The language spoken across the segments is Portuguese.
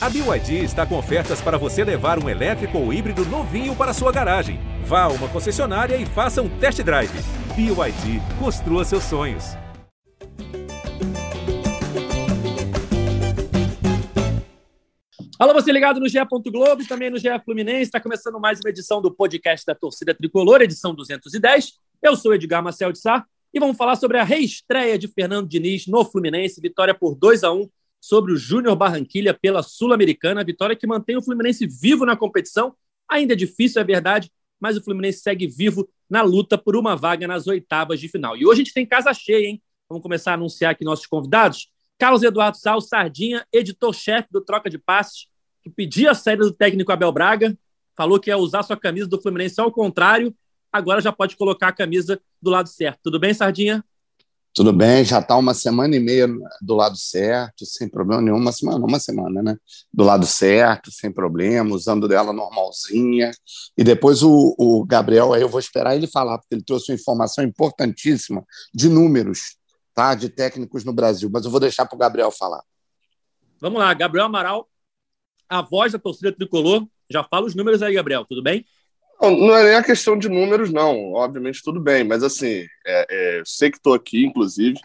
A BYD está com ofertas para você levar um elétrico ou híbrido novinho para sua garagem. Vá a uma concessionária e faça um test drive. BYD, construa seus sonhos. Alô, você ligado no GE. Globo e também no GE Fluminense. Está começando mais uma edição do podcast da Torcida Tricolor, edição 210. Eu sou Edgar Marcel de Sá e vamos falar sobre a reestreia de Fernando Diniz no Fluminense. Vitória por 2 a 1 sobre o Júnior Barranquilha pela Sul-Americana. Vitória que mantém o Fluminense vivo na competição. Ainda é difícil, é verdade, mas o Fluminense segue vivo na luta por uma vaga nas oitavas de final. E hoje a gente tem casa cheia, hein? Vamos começar a anunciar aqui nossos convidados. Carlos Eduardo Sal, Sardinha, editor-chefe do Troca de Passes, que pedia a saída do técnico Abel Braga, falou que ia usar sua camisa do Fluminense ao contrário, agora já pode colocar a camisa do lado certo. Tudo bem, Sardinha? Tudo bem, já está uma semana e meia do lado certo, sem problema nenhum, uma semana, uma semana, né? Do lado certo, sem problema, usando dela normalzinha. E depois o, o Gabriel, aí eu vou esperar ele falar, porque ele trouxe uma informação importantíssima de números, tá? De técnicos no Brasil, mas eu vou deixar para o Gabriel falar. Vamos lá, Gabriel Amaral, a voz da torcida tricolor. Já fala os números aí, Gabriel, tudo bem? Não, é nem a questão de números, não. Obviamente, tudo bem, mas assim, é, é, sei que estou aqui, inclusive,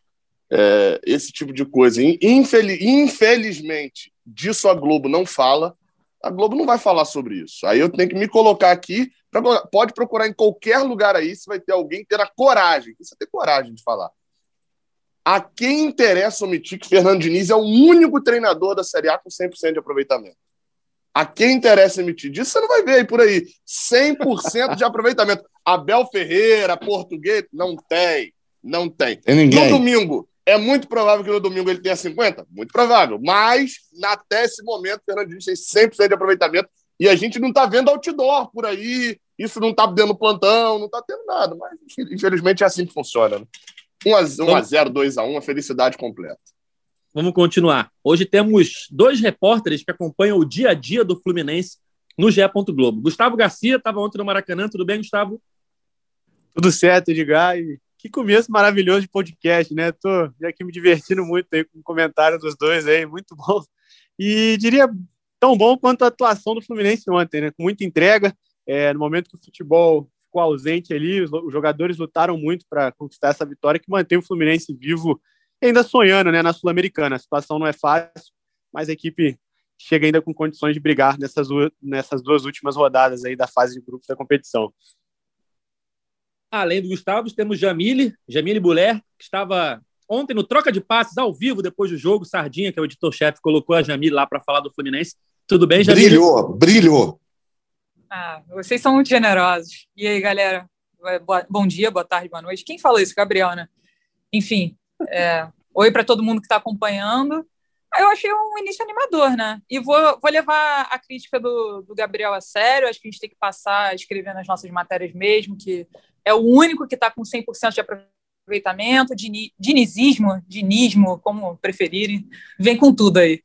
é, esse tipo de coisa. Infeliz, infelizmente, disso a Globo não fala. A Globo não vai falar sobre isso. Aí eu tenho que me colocar aqui. Pra, pode procurar em qualquer lugar aí, se vai ter alguém ter a coragem. Você ter coragem de falar. A quem interessa omitir que Fernando Diniz é o único treinador da Série A com 100% de aproveitamento? A quem interessa emitir disso, você não vai ver aí por aí. 100% de aproveitamento. Abel Ferreira, português, não tem. Não tem. tem no domingo, é muito provável que no domingo ele tenha 50? Muito provável. Mas, até esse momento, o Fernandinho tem 100% de aproveitamento. E a gente não está vendo outdoor por aí. Isso não está dando plantão, não está tendo nada. Mas, infelizmente, é assim que funciona. Né? 1 a 0 2 a 1 a felicidade completa. Vamos continuar. Hoje temos dois repórteres que acompanham o dia a dia do Fluminense no GE. Globo. Gustavo Garcia estava ontem no Maracanã. Tudo bem, Gustavo? Tudo certo, Edgar. E que começo maravilhoso de podcast, né? Tô aqui me divertindo muito aí com o comentário dos dois aí, muito bom. E diria tão bom quanto a atuação do Fluminense ontem, né? Com muita entrega. É, no momento que o futebol ficou ausente ali, os jogadores lutaram muito para conquistar essa vitória que mantém o Fluminense vivo ainda sonhando né, na Sul-Americana. A situação não é fácil, mas a equipe chega ainda com condições de brigar nessas, nessas duas últimas rodadas aí da fase de grupos da competição. Além do Gustavo, temos Jamile, Jamile Buller, que estava ontem no troca de passes ao vivo depois do jogo. Sardinha, que é o editor-chefe, colocou a Jamile lá para falar do Fluminense. Tudo bem, Jamile? Brilhou, brilhou. Ah, vocês são muito generosos. E aí, galera? Bom dia, boa tarde, boa noite. Quem falou isso? Gabriel, né? Enfim, é, oi para todo mundo que está acompanhando. Eu achei um início animador, né? E vou, vou levar a crítica do, do Gabriel a sério. Acho que a gente tem que passar a escrever nas nossas matérias mesmo, que é o único que está com 100% de aproveitamento, dinizismo, dinismo, como preferirem. Vem com tudo aí.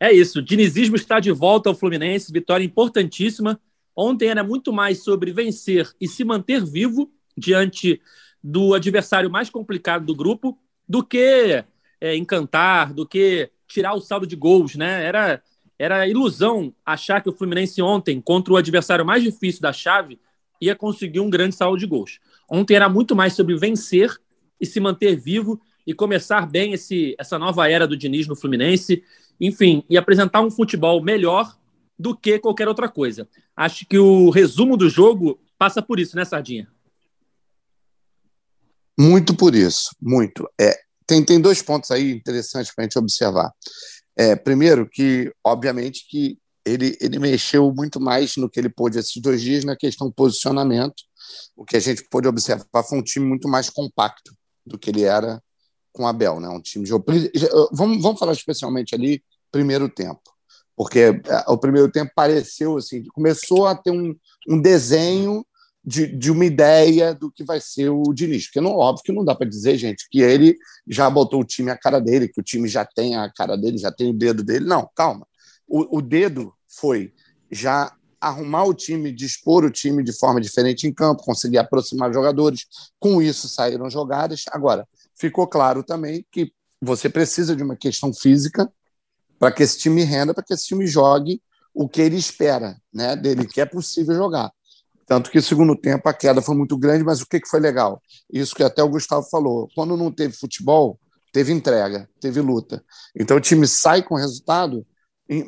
É isso. Dinizismo está de volta ao Fluminense. Vitória importantíssima. Ontem era muito mais sobre vencer e se manter vivo diante do adversário mais complicado do grupo do que é, encantar, do que tirar o saldo de gols, né? Era, era ilusão achar que o Fluminense ontem, contra o adversário mais difícil da chave, ia conseguir um grande saldo de gols. Ontem era muito mais sobre vencer e se manter vivo e começar bem esse, essa nova era do Diniz no Fluminense, enfim, e apresentar um futebol melhor do que qualquer outra coisa. Acho que o resumo do jogo passa por isso, né, Sardinha? Muito por isso, muito. É, tem, tem dois pontos aí interessantes para a gente observar. É, primeiro, que, obviamente, que ele, ele mexeu muito mais no que ele pôde esses dois dias na questão posicionamento. O que a gente pôde observar foi um time muito mais compacto do que ele era com o Abel, né? Um time de vamos, vamos falar especialmente ali primeiro tempo, porque é, o primeiro tempo pareceu assim, começou a ter um, um desenho de, de uma ideia do que vai ser o Diniz. Porque, não, óbvio que não dá para dizer, gente, que ele já botou o time à cara dele, que o time já tem a cara dele, já tem o dedo dele. Não, calma. O, o dedo foi já arrumar o time, dispor o time de forma diferente em campo, conseguir aproximar jogadores. Com isso saíram jogadas. Agora, ficou claro também que você precisa de uma questão física para que esse time renda, para que esse time jogue o que ele espera né, dele, que é possível jogar. Tanto que, segundo tempo, a queda foi muito grande, mas o que, que foi legal? Isso que até o Gustavo falou. Quando não teve futebol, teve entrega, teve luta. Então o time sai com resultado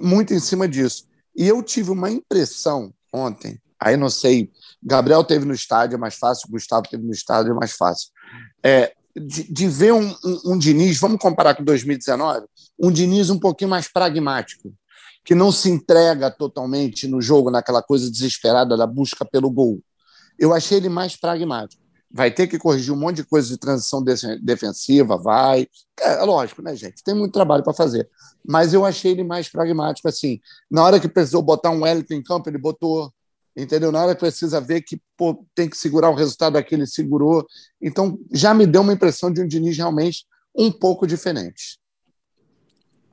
muito em cima disso. E eu tive uma impressão ontem, aí não sei, Gabriel teve no estádio, é mais fácil, Gustavo teve no estádio, é mais fácil. É, de, de ver um, um, um Diniz, vamos comparar com 2019, um Diniz um pouquinho mais pragmático, que não se entrega totalmente no jogo, naquela coisa desesperada da busca pelo gol. Eu achei ele mais pragmático. Vai ter que corrigir um monte de coisa de transição defensiva, vai. É lógico, né, gente? Tem muito trabalho para fazer. Mas eu achei ele mais pragmático, assim. Na hora que precisou botar um Wellington em campo, ele botou entendeu? Na hora que precisa ver que pô, tem que segurar o resultado aqui, ele segurou. Então, já me deu uma impressão de um Diniz realmente um pouco diferente.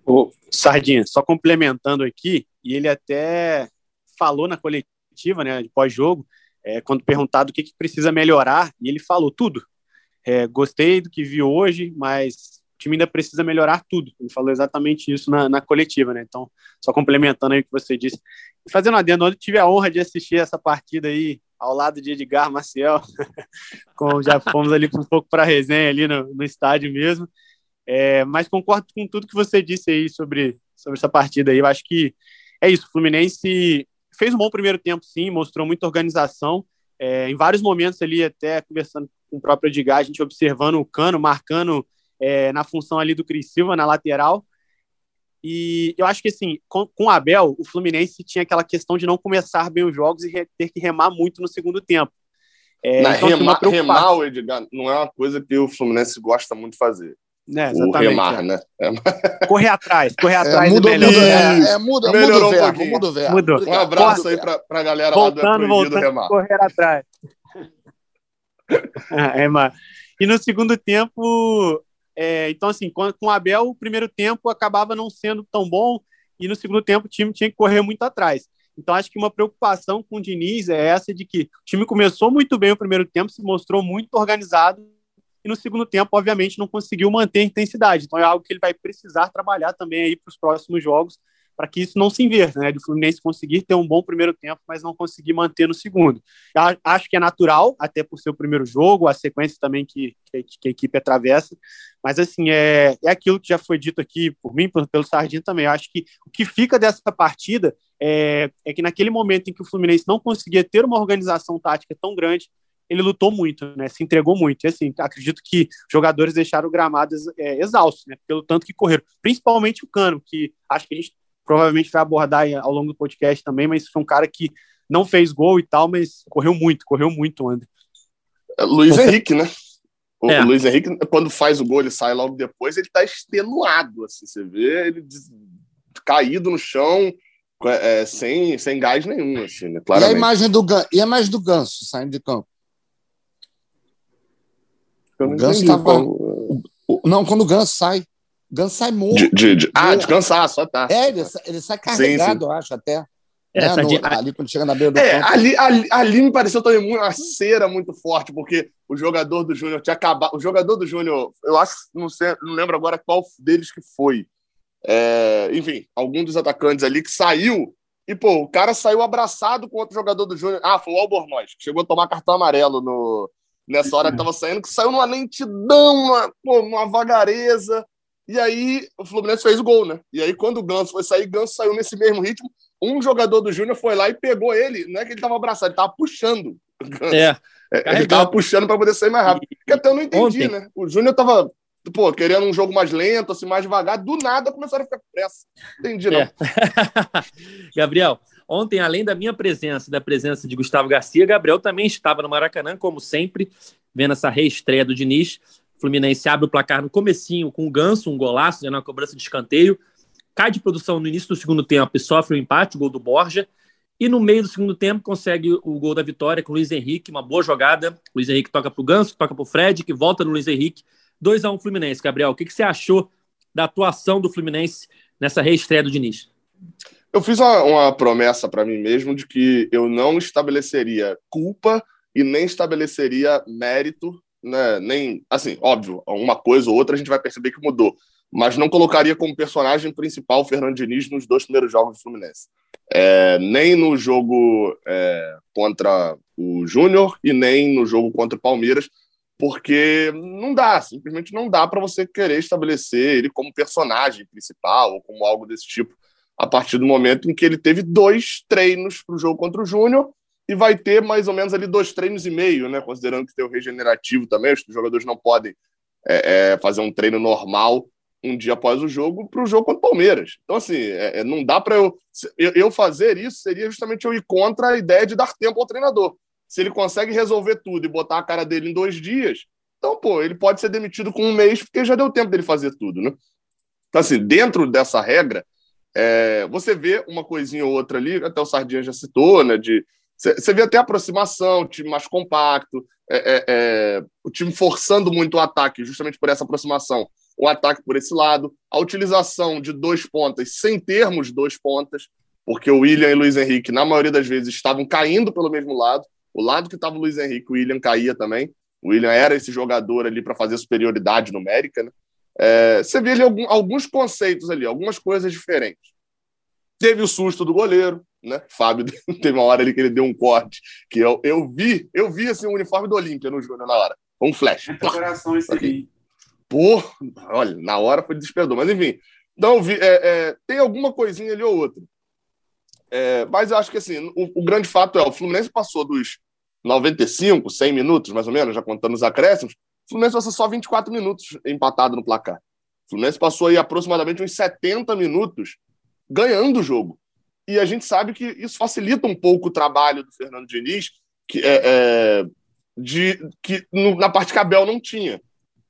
O Sardinha, só complementando aqui, e ele até falou na coletiva, né, de pós-jogo, é, quando perguntado o que, que, precisa melhorar, e ele falou tudo. É, gostei do que vi hoje, mas o time ainda precisa melhorar tudo. Ele falou exatamente isso na, na coletiva, né? Então, só complementando aí o que você disse. Fazendo adendo, ontem tive a honra de assistir essa partida aí ao lado de Edgar Maciel. Com, já fomos ali um pouco para a resenha ali no, no estádio mesmo. É, mas concordo com tudo que você disse aí sobre, sobre essa partida aí. Eu acho que é isso. O Fluminense fez um bom primeiro tempo, sim, mostrou muita organização. É, em vários momentos ali, até conversando com o próprio Edgar, a gente observando o Cano, marcando é, na função ali do Cris Silva, na lateral. E eu acho que, assim, com, com o Abel, o Fluminense tinha aquela questão de não começar bem os jogos e ter que remar muito no segundo tempo. É, então, assim, remar, remar, Edgar, não é uma coisa que o Fluminense gosta muito de fazer. É, o remar, é. né? É. Correr atrás, correr é, atrás muda, melhor. Muda, é, é, muda, muda o verbo, um muda o verbo. Mudou. Um abraço Corta. aí pra, pra galera voltando, lá do voltando, remar. correr atrás. remar. E no segundo tempo, é, então, assim, com, com o Abel, o primeiro tempo acabava não sendo tão bom e no segundo tempo o time tinha que correr muito atrás. Então, acho que uma preocupação com o Diniz é essa de que o time começou muito bem o primeiro tempo, se mostrou muito organizado e no segundo tempo, obviamente, não conseguiu manter a intensidade. Então, é algo que ele vai precisar trabalhar também aí para os próximos jogos para que isso não se inverta, né? De Fluminense conseguir ter um bom primeiro tempo, mas não conseguir manter no segundo. Acho que é natural, até por ser o primeiro jogo, a sequência também que, que, que a equipe atravessa, mas assim, é, é aquilo que já foi dito aqui por mim, pelo Sardinho também. Eu acho que o que fica dessa partida é, é que naquele momento em que o Fluminense não conseguia ter uma organização tática tão grande, ele lutou muito, né? Se entregou muito. E assim, acredito que jogadores deixaram o gramado é, exaustos, né? Pelo tanto que correram. Principalmente o Cano, que acho que a gente provavelmente vai abordar ao longo do podcast também, mas foi um cara que não fez gol e tal, mas correu muito, correu muito, André. É, Luiz Henrique, né? O é. Luiz Henrique, quando faz o gol, ele sai logo depois, ele tá extenuado, assim, você vê ele caído no chão, é, sem, sem gás nenhum, assim, né? Claramente. E a imagem do, e a imagem do Ganso saindo de campo? Eu o Ganso tava... Não, quando o Ganso sai. Ganso sai morto. De, de, de... Ah, de cansaço, tá. É, ele, ele sai carregado, sim, sim. eu acho, até. É, né, no, de... Ali quando chega na beira do é, campo. Ali, ali, ali me pareceu também uma cera muito forte, porque o jogador do Júnior tinha acabado. O jogador do Júnior, eu acho, não, sei, não lembro agora qual deles que foi. É, enfim, algum dos atacantes ali que saiu. E, pô, o cara saiu abraçado com outro jogador do Júnior. Ah, foi o Albornoz, que chegou a tomar cartão amarelo no, nessa hora que tava saindo, que saiu numa lentidão, uma, pô, uma vagareza. E aí o Fluminense fez o gol, né? E aí quando o Ganso foi sair, Ganso saiu nesse mesmo ritmo. Um jogador do Júnior foi lá e pegou ele. Não é que ele tava abraçado, ele tava puxando. É. é ele tava puxando para poder sair mais rápido. Porque até eu não entendi, Ontem. né? O Júnior tava pô, querendo um jogo mais lento, assim, mais devagar. Do nada começaram a ficar com pressa. Entendi, não. É. Gabriel, ontem, além da minha presença, da presença de Gustavo Garcia, Gabriel também estava no Maracanã, como sempre, vendo essa reestreia do Diniz. Fluminense abre o placar no comecinho com o Ganso, um golaço, né, na cobrança de escanteio. Cai de produção no início do segundo tempo e sofre o um empate, o gol do Borja. E no meio do segundo tempo consegue o gol da vitória com o Luiz Henrique, uma boa jogada. O Luiz Henrique toca para o Ganso, toca para o Fred, que volta no Luiz Henrique. 2 a 1 Fluminense. Gabriel, o que, que você achou da atuação do Fluminense nessa reestreia do Diniz? Eu fiz uma, uma promessa para mim mesmo de que eu não estabeleceria culpa e nem estabeleceria mérito né, nem, assim, óbvio, uma coisa ou outra a gente vai perceber que mudou. mas não colocaria como personagem principal o Fernando Diniz nos dois primeiros jogos do Fluminense. É, nem no jogo é, contra o Júnior e nem no jogo contra o Palmeiras, porque não dá, simplesmente não dá para você querer estabelecer ele como personagem principal ou como algo desse tipo a partir do momento em que ele teve dois treinos para o jogo contra o Júnior e vai ter mais ou menos ali dois treinos e meio, né? Considerando que tem o regenerativo também, os jogadores não podem é, é, fazer um treino normal um dia após o jogo para o jogo contra o Palmeiras. Então, assim, é, é não dá para eu, eu fazer isso, seria justamente eu ir contra a ideia de dar tempo ao treinador. Se ele consegue resolver tudo e botar a cara dele em dois dias, então, pô, ele pode ser demitido com um mês, porque já deu tempo dele fazer tudo, né? Então, assim, dentro dessa regra, é, você vê uma coisinha ou outra ali, até o Sardinha já citou, né? De você vê até aproximação, time mais compacto, é, é, é, o time forçando muito o ataque, justamente por essa aproximação, o ataque por esse lado, a utilização de dois pontas sem termos dois pontas, porque o William e o Luiz Henrique, na maioria das vezes, estavam caindo pelo mesmo lado, o lado que estava o Luiz Henrique, o William caía também, o William era esse jogador ali para fazer superioridade numérica, né? É, você vê ali algum, alguns conceitos ali, algumas coisas diferentes. Teve o susto do goleiro, né? Fábio teve uma hora ali que ele deu um corte, que eu, eu vi, eu vi assim, o uniforme do Olímpia no Júnior na hora. Um flash. Coração esse aí. Pô, olha, na hora foi desesperador. Mas enfim, então vi, é, é, tem alguma coisinha ali ou outra. É, mas eu acho que assim, o, o, grande fato é o Fluminense passou dos 95, 100 minutos, mais ou menos, já contando os acréscimos, o Fluminense passou só 24 minutos empatado no placar. O Fluminense passou aí aproximadamente uns 70 minutos ganhando o jogo. E a gente sabe que isso facilita um pouco o trabalho do Fernando Diniz, que, é, é de, que no, na parte que Abel não tinha,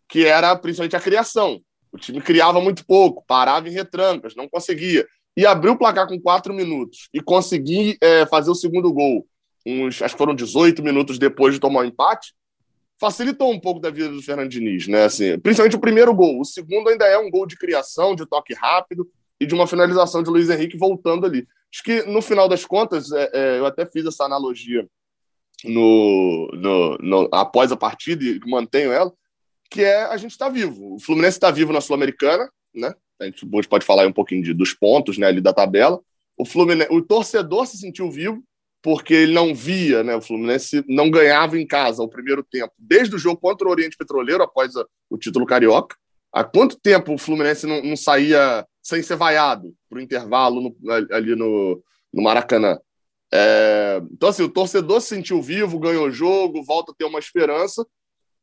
que era principalmente a criação. O time criava muito pouco, parava em retrancas, não conseguia. E abriu o placar com quatro minutos e conseguir é, fazer o segundo gol, uns, acho que foram 18 minutos depois de tomar o empate, facilitou um pouco da vida do Fernando Diniz, né? Assim, principalmente o primeiro gol. O segundo ainda é um gol de criação, de toque rápido e de uma finalização de Luiz Henrique voltando ali. Acho que, no final das contas, é, é, eu até fiz essa analogia no, no, no, após a partida e mantenho ela, que é a gente está vivo. O Fluminense está vivo na Sul-Americana, né? A gente pode falar um pouquinho de, dos pontos né, ali da tabela. O, Fluminense, o torcedor se sentiu vivo porque ele não via, né? O Fluminense não ganhava em casa o primeiro tempo, desde o jogo contra o Oriente Petroleiro, após a, o título carioca. Há quanto tempo o Fluminense não, não saía sem ser vaiado para o intervalo no, ali no, no Maracanã? É, então, assim, o torcedor se sentiu vivo, ganhou o jogo, volta a ter uma esperança.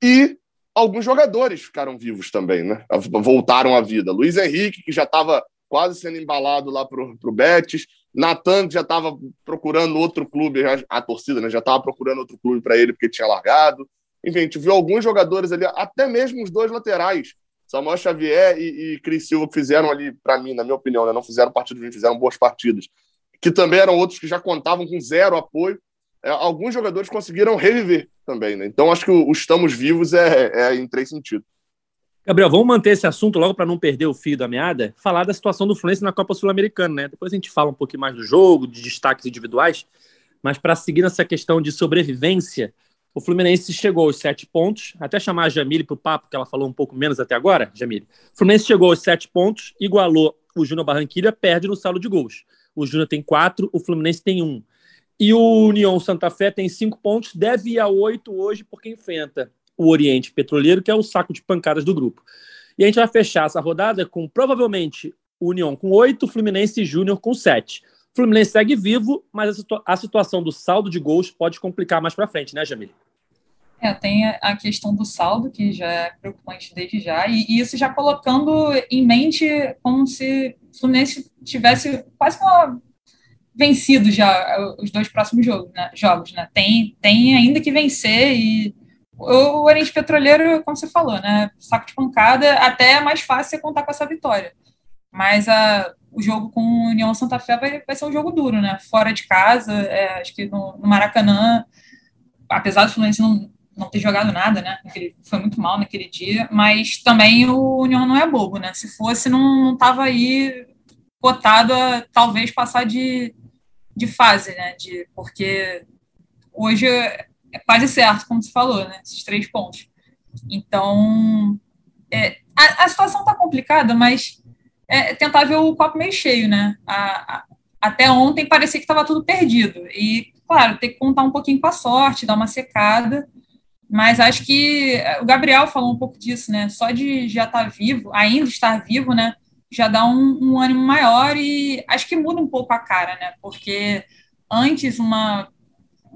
E alguns jogadores ficaram vivos também, né? Voltaram à vida. Luiz Henrique, que já estava quase sendo embalado lá para o Betis. Natan, já estava procurando outro clube, a torcida né, já estava procurando outro clube para ele porque tinha largado. Enfim, a gente viu alguns jogadores ali, até mesmo os dois laterais, Samuel Xavier e, e Cris Silva que fizeram ali, para mim, na minha opinião, né, não fizeram partido ruim, fizeram boas partidas, que também eram outros que já contavam com zero apoio. É, alguns jogadores conseguiram reviver também, né? Então acho que o, o estamos vivos é, é em três sentidos. Gabriel, vamos manter esse assunto logo para não perder o fio da meada. Falar da situação do Fluminense na Copa Sul-Americana, né? Depois a gente fala um pouquinho mais do jogo, de destaques individuais, mas para seguir nessa questão de sobrevivência, o Fluminense chegou aos sete pontos, até chamar a Jamile para o papo, que ela falou um pouco menos até agora, Jamile. O Fluminense chegou aos sete pontos, igualou o Júnior Barranquilha, perde no saldo de gols. O Júnior tem quatro, o Fluminense tem um. E o União Santa Fé tem cinco pontos, deve ir a oito hoje, porque enfrenta o Oriente Petroleiro, que é o saco de pancadas do grupo. E a gente vai fechar essa rodada com provavelmente União com oito, Fluminense e Júnior com sete. Fluminense segue vivo, mas a, situa a situação do saldo de gols pode complicar mais para frente, né, Jamile? É, tem a questão do saldo, que já é preocupante desde já, e, e isso já colocando em mente como se o Fluminense tivesse quase uma, vencido já os dois próximos jogos, né? jogos, né? Tem, tem ainda que vencer e o Oriente Petroleiro, como você falou, né? Saco de pancada, até é mais fácil contar com essa vitória. Mas a, o jogo com o União Santa Fé vai, vai ser um jogo duro, né? Fora de casa, é, acho que no, no, Maracanã, apesar do Fluminense não, não ter jogado nada, né? Foi muito mal naquele dia, mas também o União não é bobo, né? Se fosse, não, não tava aí cotado a talvez passar de, de fase, né? De, porque hoje é quase certo, como você falou, né? Esses três pontos. Então, é, a, a, situação está complicada, mas é tentar ver o copo meio cheio, né? A, a, até ontem parecia que estava tudo perdido. E, claro, tem que contar um pouquinho com a sorte, dar uma secada. Mas acho que o Gabriel falou um pouco disso, né? Só de já estar tá vivo, ainda estar vivo, né? Já dá um, um ânimo maior e acho que muda um pouco a cara, né? Porque antes uma,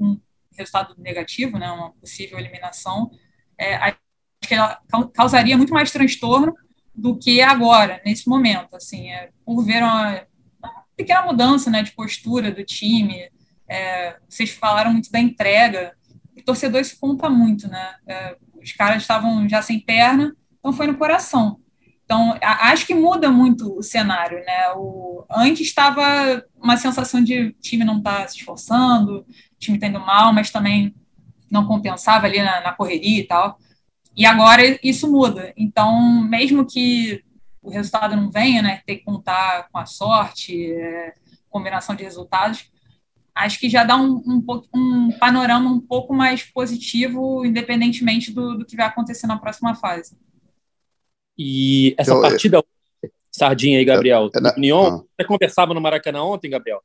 um resultado negativo, né? Uma possível eliminação, é, acho que ela causaria muito mais transtorno do que agora, nesse momento, assim, é, por ver uma, uma, pequena mudança, né? De postura do time. É, vocês falaram muito da entrega torcedor isso conta muito, né? É, os caras estavam já sem perna, então foi no coração. Então, acho que muda muito o cenário, né? O, antes estava uma sensação de time não tá se esforçando, time tá indo mal, mas também não compensava ali na, na correria e tal. E agora isso muda. Então, mesmo que o resultado não venha, né? Ter que contar com a sorte, é, combinação de resultados, acho que já dá um, um, um, panorama um pouco mais positivo, independentemente do, do que vai acontecer na próxima fase. E essa eu, partida, eu, sardinha aí, Gabriel, eu, União, ah. você conversava no Maracanã ontem, Gabriel,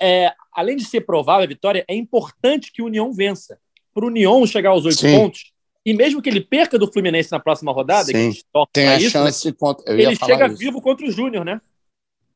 é, além de ser provável a vitória, é importante que o União vença. Para o União chegar aos oito pontos, e mesmo que ele perca do Fluminense na próxima rodada, Sim. tem a isso, né, chance contra, ele chega isso. vivo contra o Júnior, né?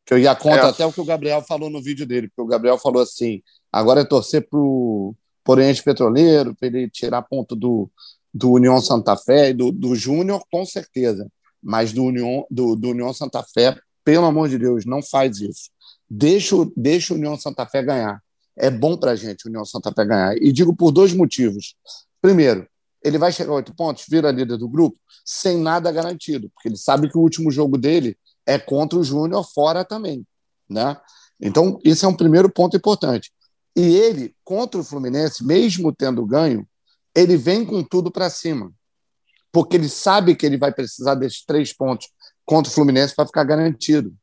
Que eu ia contra é. até o que o Gabriel falou no vídeo dele, porque o Gabriel falou assim: agora é torcer para o Oriente Petroleiro, para ele tirar ponto do, do União Santa Fé e do, do Júnior, com certeza. Mas do União, do, do União Santa Fé, pelo amor de Deus, não faz isso. Deixa, deixa o União Santa Fé ganhar. É bom para a gente o União Santa Fé ganhar. E digo por dois motivos. Primeiro, ele vai chegar a oito pontos, vira líder do grupo, sem nada garantido, porque ele sabe que o último jogo dele é contra o Júnior fora também, né? Então, isso é um primeiro ponto importante. E ele, contra o Fluminense, mesmo tendo ganho, ele vem com tudo para cima, porque ele sabe que ele vai precisar desses três pontos contra o Fluminense para ficar garantido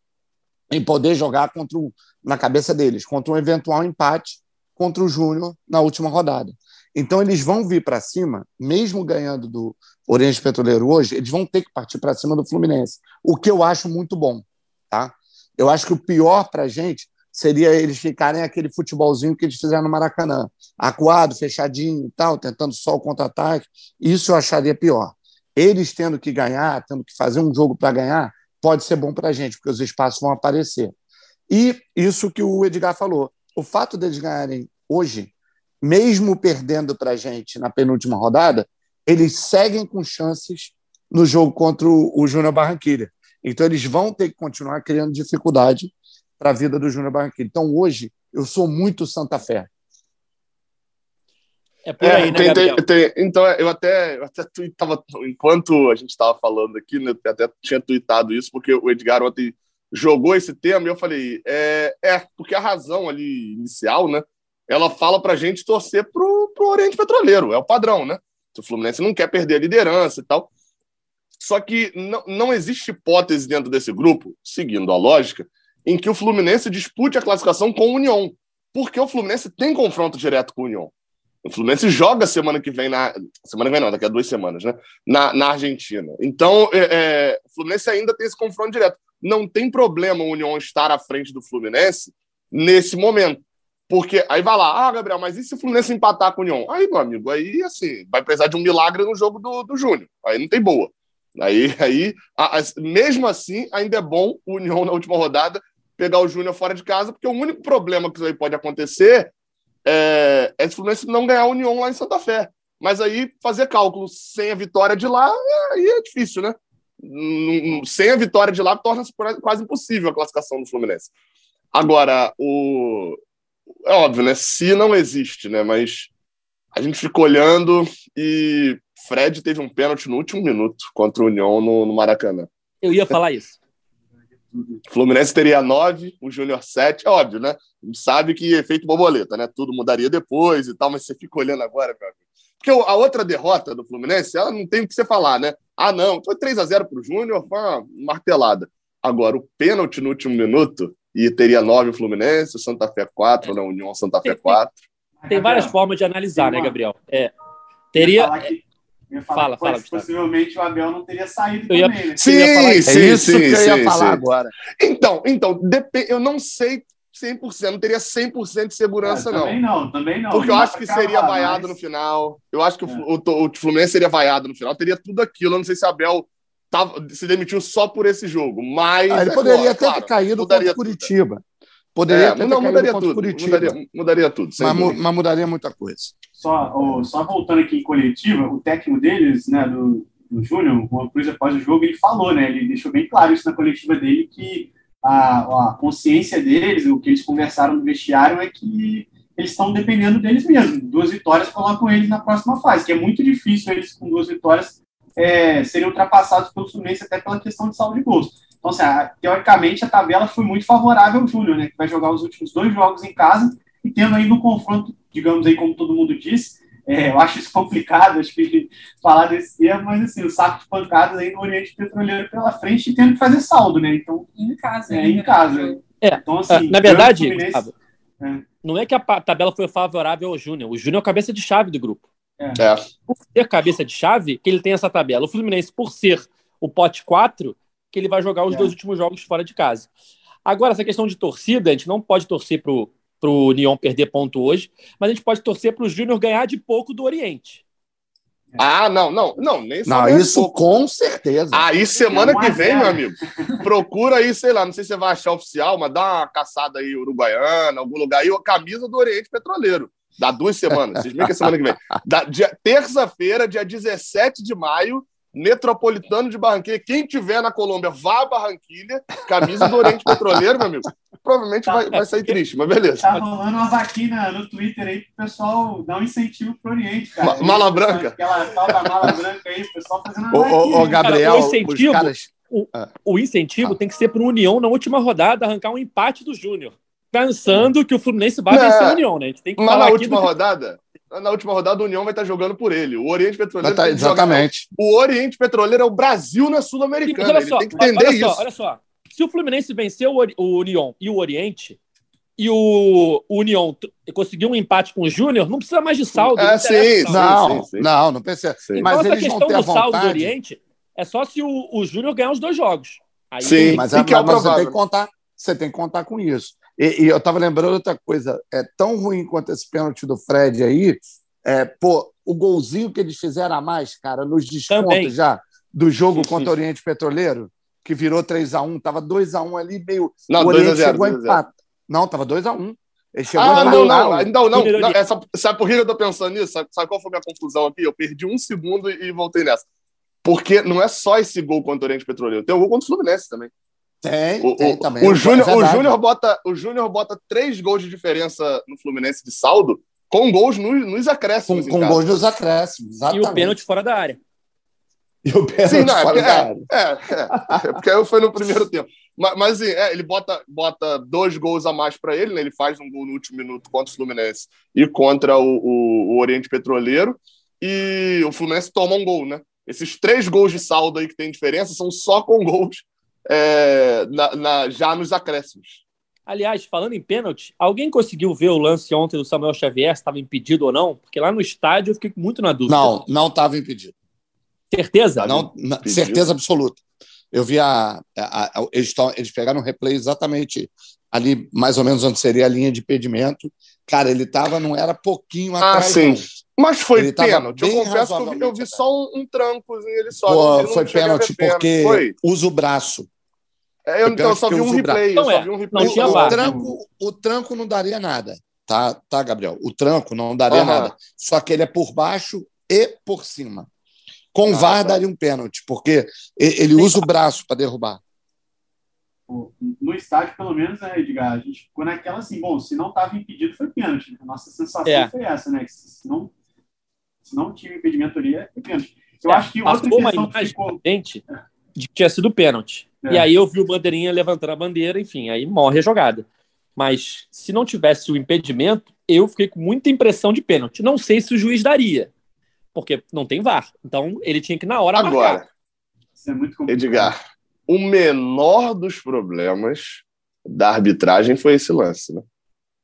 em poder jogar contra o, na cabeça deles, contra um eventual empate contra o Júnior na última rodada. Então, eles vão vir para cima, mesmo ganhando do Oriente Petroleiro hoje, eles vão ter que partir para cima do Fluminense, o que eu acho muito bom. Tá? Eu acho que o pior para a gente seria eles ficarem aquele futebolzinho que eles fizeram no Maracanã, acuado, fechadinho e tal, tentando só o contra-ataque. Isso eu acharia pior. Eles tendo que ganhar, tendo que fazer um jogo para ganhar, pode ser bom para a gente, porque os espaços vão aparecer. E isso que o Edgar falou, o fato deles ganharem hoje mesmo perdendo para a gente na penúltima rodada, eles seguem com chances no jogo contra o, Júnior Barranquilha. Então, eles vão ter que continuar criando dificuldade para a vida do Júnior Barranquilha. Então, hoje, eu sou muito Santa Fé. É por aí, é, né, tem, tem, então, eu até, eu até tuitava, enquanto a gente estava falando aqui, né, eu até tinha tweetado isso, porque o Edgar ontem jogou esse tema e eu falei, é, é porque a razão ali inicial, né, ela fala para a gente torcer para o Oriente Petroleiro, é o padrão, né? O Fluminense não quer perder a liderança e tal. Só que não, não existe hipótese dentro desse grupo, seguindo a lógica, em que o Fluminense dispute a classificação com o União, porque o Fluminense tem confronto direto com o União. O Fluminense joga semana que vem na. Semana que vem não, daqui a duas semanas, né? Na, na Argentina. Então, é, é, o Fluminense ainda tem esse confronto direto. Não tem problema o União estar à frente do Fluminense nesse momento. Porque aí vai lá, ah, Gabriel, mas e se o Fluminense empatar com o União? Aí, meu amigo, aí assim, vai precisar de um milagre no jogo do, do Júnior. Aí não tem boa. Aí, aí a, a, mesmo assim, ainda é bom o União na última rodada pegar o Júnior fora de casa, porque o único problema que isso aí pode acontecer é, é o Fluminense não ganhar a União lá em Santa Fé. Mas aí fazer cálculo sem a vitória de lá, aí é difícil, né? Sem a vitória de lá, torna-se quase impossível a classificação do Fluminense. Agora, o, é óbvio, né? Se não existe, né? Mas a gente fica olhando e Fred teve um pênalti no último minuto contra o União no, no Maracanã. Eu ia falar isso. Fluminense teria nove, o Júnior sete, é óbvio, né? A gente sabe que efeito borboleta, né? Tudo mudaria depois e tal, mas você fica olhando agora, meu amigo. Porque a outra derrota do Fluminense, ela não tem o que você falar, né? Ah, não, foi 3 a 0 para o Júnior, foi uma martelada. Agora, o pênalti no último minuto, e teria nove o Fluminense, o Santa Fé quatro, na União Santa Fé quatro. Tem várias formas de analisar, né, Gabriel? É, teria. Eu ia falar, fala, fala, possivelmente o Abel não teria saído ia, também, né? Sim, é sim, isso sim, que eu ia sim, falar sim. agora. Então, então eu não sei 100%, não teria 100% de segurança, É, não. Também não, também não. Porque eu acho que pra seria vaiado mas- no final. Eu acho que o É. Flu- o, o Fluminense seria vaiado no final. Teria tudo aquilo. Eu não sei se Abel tava, se demitiu só por esse jogo. Mas. Ah, ele é poderia claro, até claro, ter caído contra o tudo. Curitiba. Poderia É, ter não, caído mudaria contra o tudo. Curitiba. Mudaria, mudaria tudo. sem Mas, mas mudaria muita coisa. Só, ó, só voltando aqui em coletiva, o técnico deles, né, do, do Júnior, o Cruz, após o jogo, ele falou, né, ele deixou bem claro isso na coletiva dele, que a, a consciência deles, o que eles conversaram no vestiário é que eles estão dependendo deles mesmos. Duas vitórias colocam eles na próxima fase, que é muito difícil eles, com duas vitórias, é, serem ultrapassados pelo Fluminense, até pela questão de saldo de gols. Então, assim, a- teoricamente, a tabela foi muito favorável ao Júnior, né, que vai jogar os últimos dois jogos em casa e tendo ainda um confronto, digamos aí, como todo mundo disse, é, eu acho isso complicado, acho que falar desse termo, mas assim, o saco de pancadas aí no Oriente Petroleiro pela frente e tendo que fazer saldo, né? Então, Em casa. é, em casa. né? É, Então, Ah, assim, Na verdade, o Fluminense- Gustavo, É. não é que a tabela foi favorável ao Júnior. O Júnior é o cabeça de chave do grupo. É. Por ser cabeça de chave, que ele tem essa tabela. O Fluminense, por ser o pote 4, que ele vai jogar os É. dois últimos jogos fora de casa. Agora, essa questão de torcida, a gente não pode torcer pro, pro União perder ponto hoje, mas a gente pode torcer pro Júnior ganhar de pouco do Oriente. Ah, não, não, não, nem só Não, ganhar isso pouco. com certeza. Aí, semana É um a que vem, zero. meu amigo, procura aí, sei lá, não sei se você vai achar oficial, mas dá uma caçada aí, Uruguaiana, algum lugar aí, a camisa do Oriente Petroleiro. Dá duas semanas, vocês veem que é semana que vem. Da, dia- terça-feira, dia 17 de maio, Metropolitano de Barranquilha. Quem tiver na Colômbia, vá a Barranquilha, camisa do Oriente Petroleiro, meu amigo. Provavelmente vai, vai sair triste, mas beleza. Tá rolando uma vaquina no Twitter aí pro pessoal dar um incentivo pro Oriente, cara. Ma- mala branca. Aquela tal da mala branca aí, o pessoal fazendo uma Ô, vaquinha. ô, ô, Gabriel, Cara, o incentivo- os caras. O incentivo tem que ser pro União na última rodada arrancar um empate do Júnior. Pensando que o Fluminense vai Não, vencer o União, né? A gente tem que Mas falar na última que- rodada, na última rodada, o União vai estar jogando por ele. O Oriente Petroleiro tá- jogar- exatamente. O Oriente Petroleiro é o Brasil na Sul-Americana. olha Ele só, tem que entender olha isso. só, olha só. Se o Fluminense venceu o, o União e o Oriente, e o, o União t- conseguiu um empate com o Júnior, não precisa mais de saldo. É, não sim, saldo. Não, sim, sim. não, não precisa. Sim. Então, Mas essa eles vão questão do saldo do. Oriente é só se o, o Júnior ganhar os dois jogos. Aí, Sim. Mas, que é mas você tem que contar, você tem que contar com isso. E, e eu estava lembrando outra coisa, é tão ruim quanto esse pênalti do Fred aí, é, pô, o golzinho que eles fizeram a mais, cara, nos descontos Também. já do jogo contra o Oriente Petroleiro, que virou 3x1, tava 2x1 ali, meio. Não, o 2 a Oriente 0, chegou a 2 a 0. empatar. Não, tava 2x1. Ele chegou Ah, a não, não, não, não, não. Essa, sabe por que eu tô pensando nisso? Sabe, sabe qual foi a minha confusão aqui? Eu perdi um segundo e voltei nessa. Porque não é só esse gol contra o Oriente Petroleiro, tem o gol contra o Fluminense também. Tem, O, tem o- também. o Júnior é o. Júnior bota, o Júnior bota três gols de diferença no Fluminense de saldo, com gols nos, nos com, acréscimos. com casa. gols nos acréscimos. e Exatamente. o pênalti fora da área. E o pênalti Sim, não, é fora porque, da é, é, é, é porque aí foi no primeiro tempo. Mas, mas assim, é, ele bota, bota dois gols a mais para ele, né? Ele faz um gol no último minuto contra o Fluminense e contra o, o- o Oriente Petroleiro. E o Fluminense toma um gol, né? Esses três gols de saldo aí que tem diferença são só com gols é, na- na- já nos acréscimos. Aliás, falando em pênalti, alguém conseguiu ver o lance ontem do Samuel Xavier, se estava impedido ou não? Porque lá no estádio eu fiquei muito na dúvida. Não, não estava impedido. Certeza? Não, impedido. certeza absoluta. Eu vi a, a- a- eles, tão- eles pegaram um replay exatamente ali, mais ou menos onde seria a linha de impedimento. Cara, ele tava, não era pouquinho Ah, atrás. sim. não. Mas foi Ele pênalti. Eu confesso que eu vi, eu vi razoavelmente só um, um trancozinho ele só. Pô, não foi pênalti porque Foi. usa o braço. É, eu, então, eu só vi um o replay. Não, vi um é. replay. Não tinha o, VAR. tranco, o tranco não daria nada, tá, tá, Gabriel? O tranco não daria Aham. nada. Só que ele é por baixo e por cima. Com Ah, VAR tá. daria um pênalti, porque ele usa o braço para derrubar. No estádio, pelo menos, né, Edgar? A gente ficou naquela assim, bom, se não estava impedido, foi pênalti. A nossa sensação É. foi essa, né? que Se não, se não tinha impedimento ali, é pênalti. Eu É, acho que outra uma questão que imagem ficou. gente de que tinha sido pênalti. É. E aí eu vi o bandeirinha levantando a bandeira, enfim, aí morre a jogada. Mas se não tivesse o impedimento, eu fiquei com muita impressão de pênalti. Não sei se o juiz daria, porque não tem VAR. Então ele tinha que na hora marcar. Agora, Isso é muito complicado. Edgar, o menor dos problemas da arbitragem foi esse lance, né?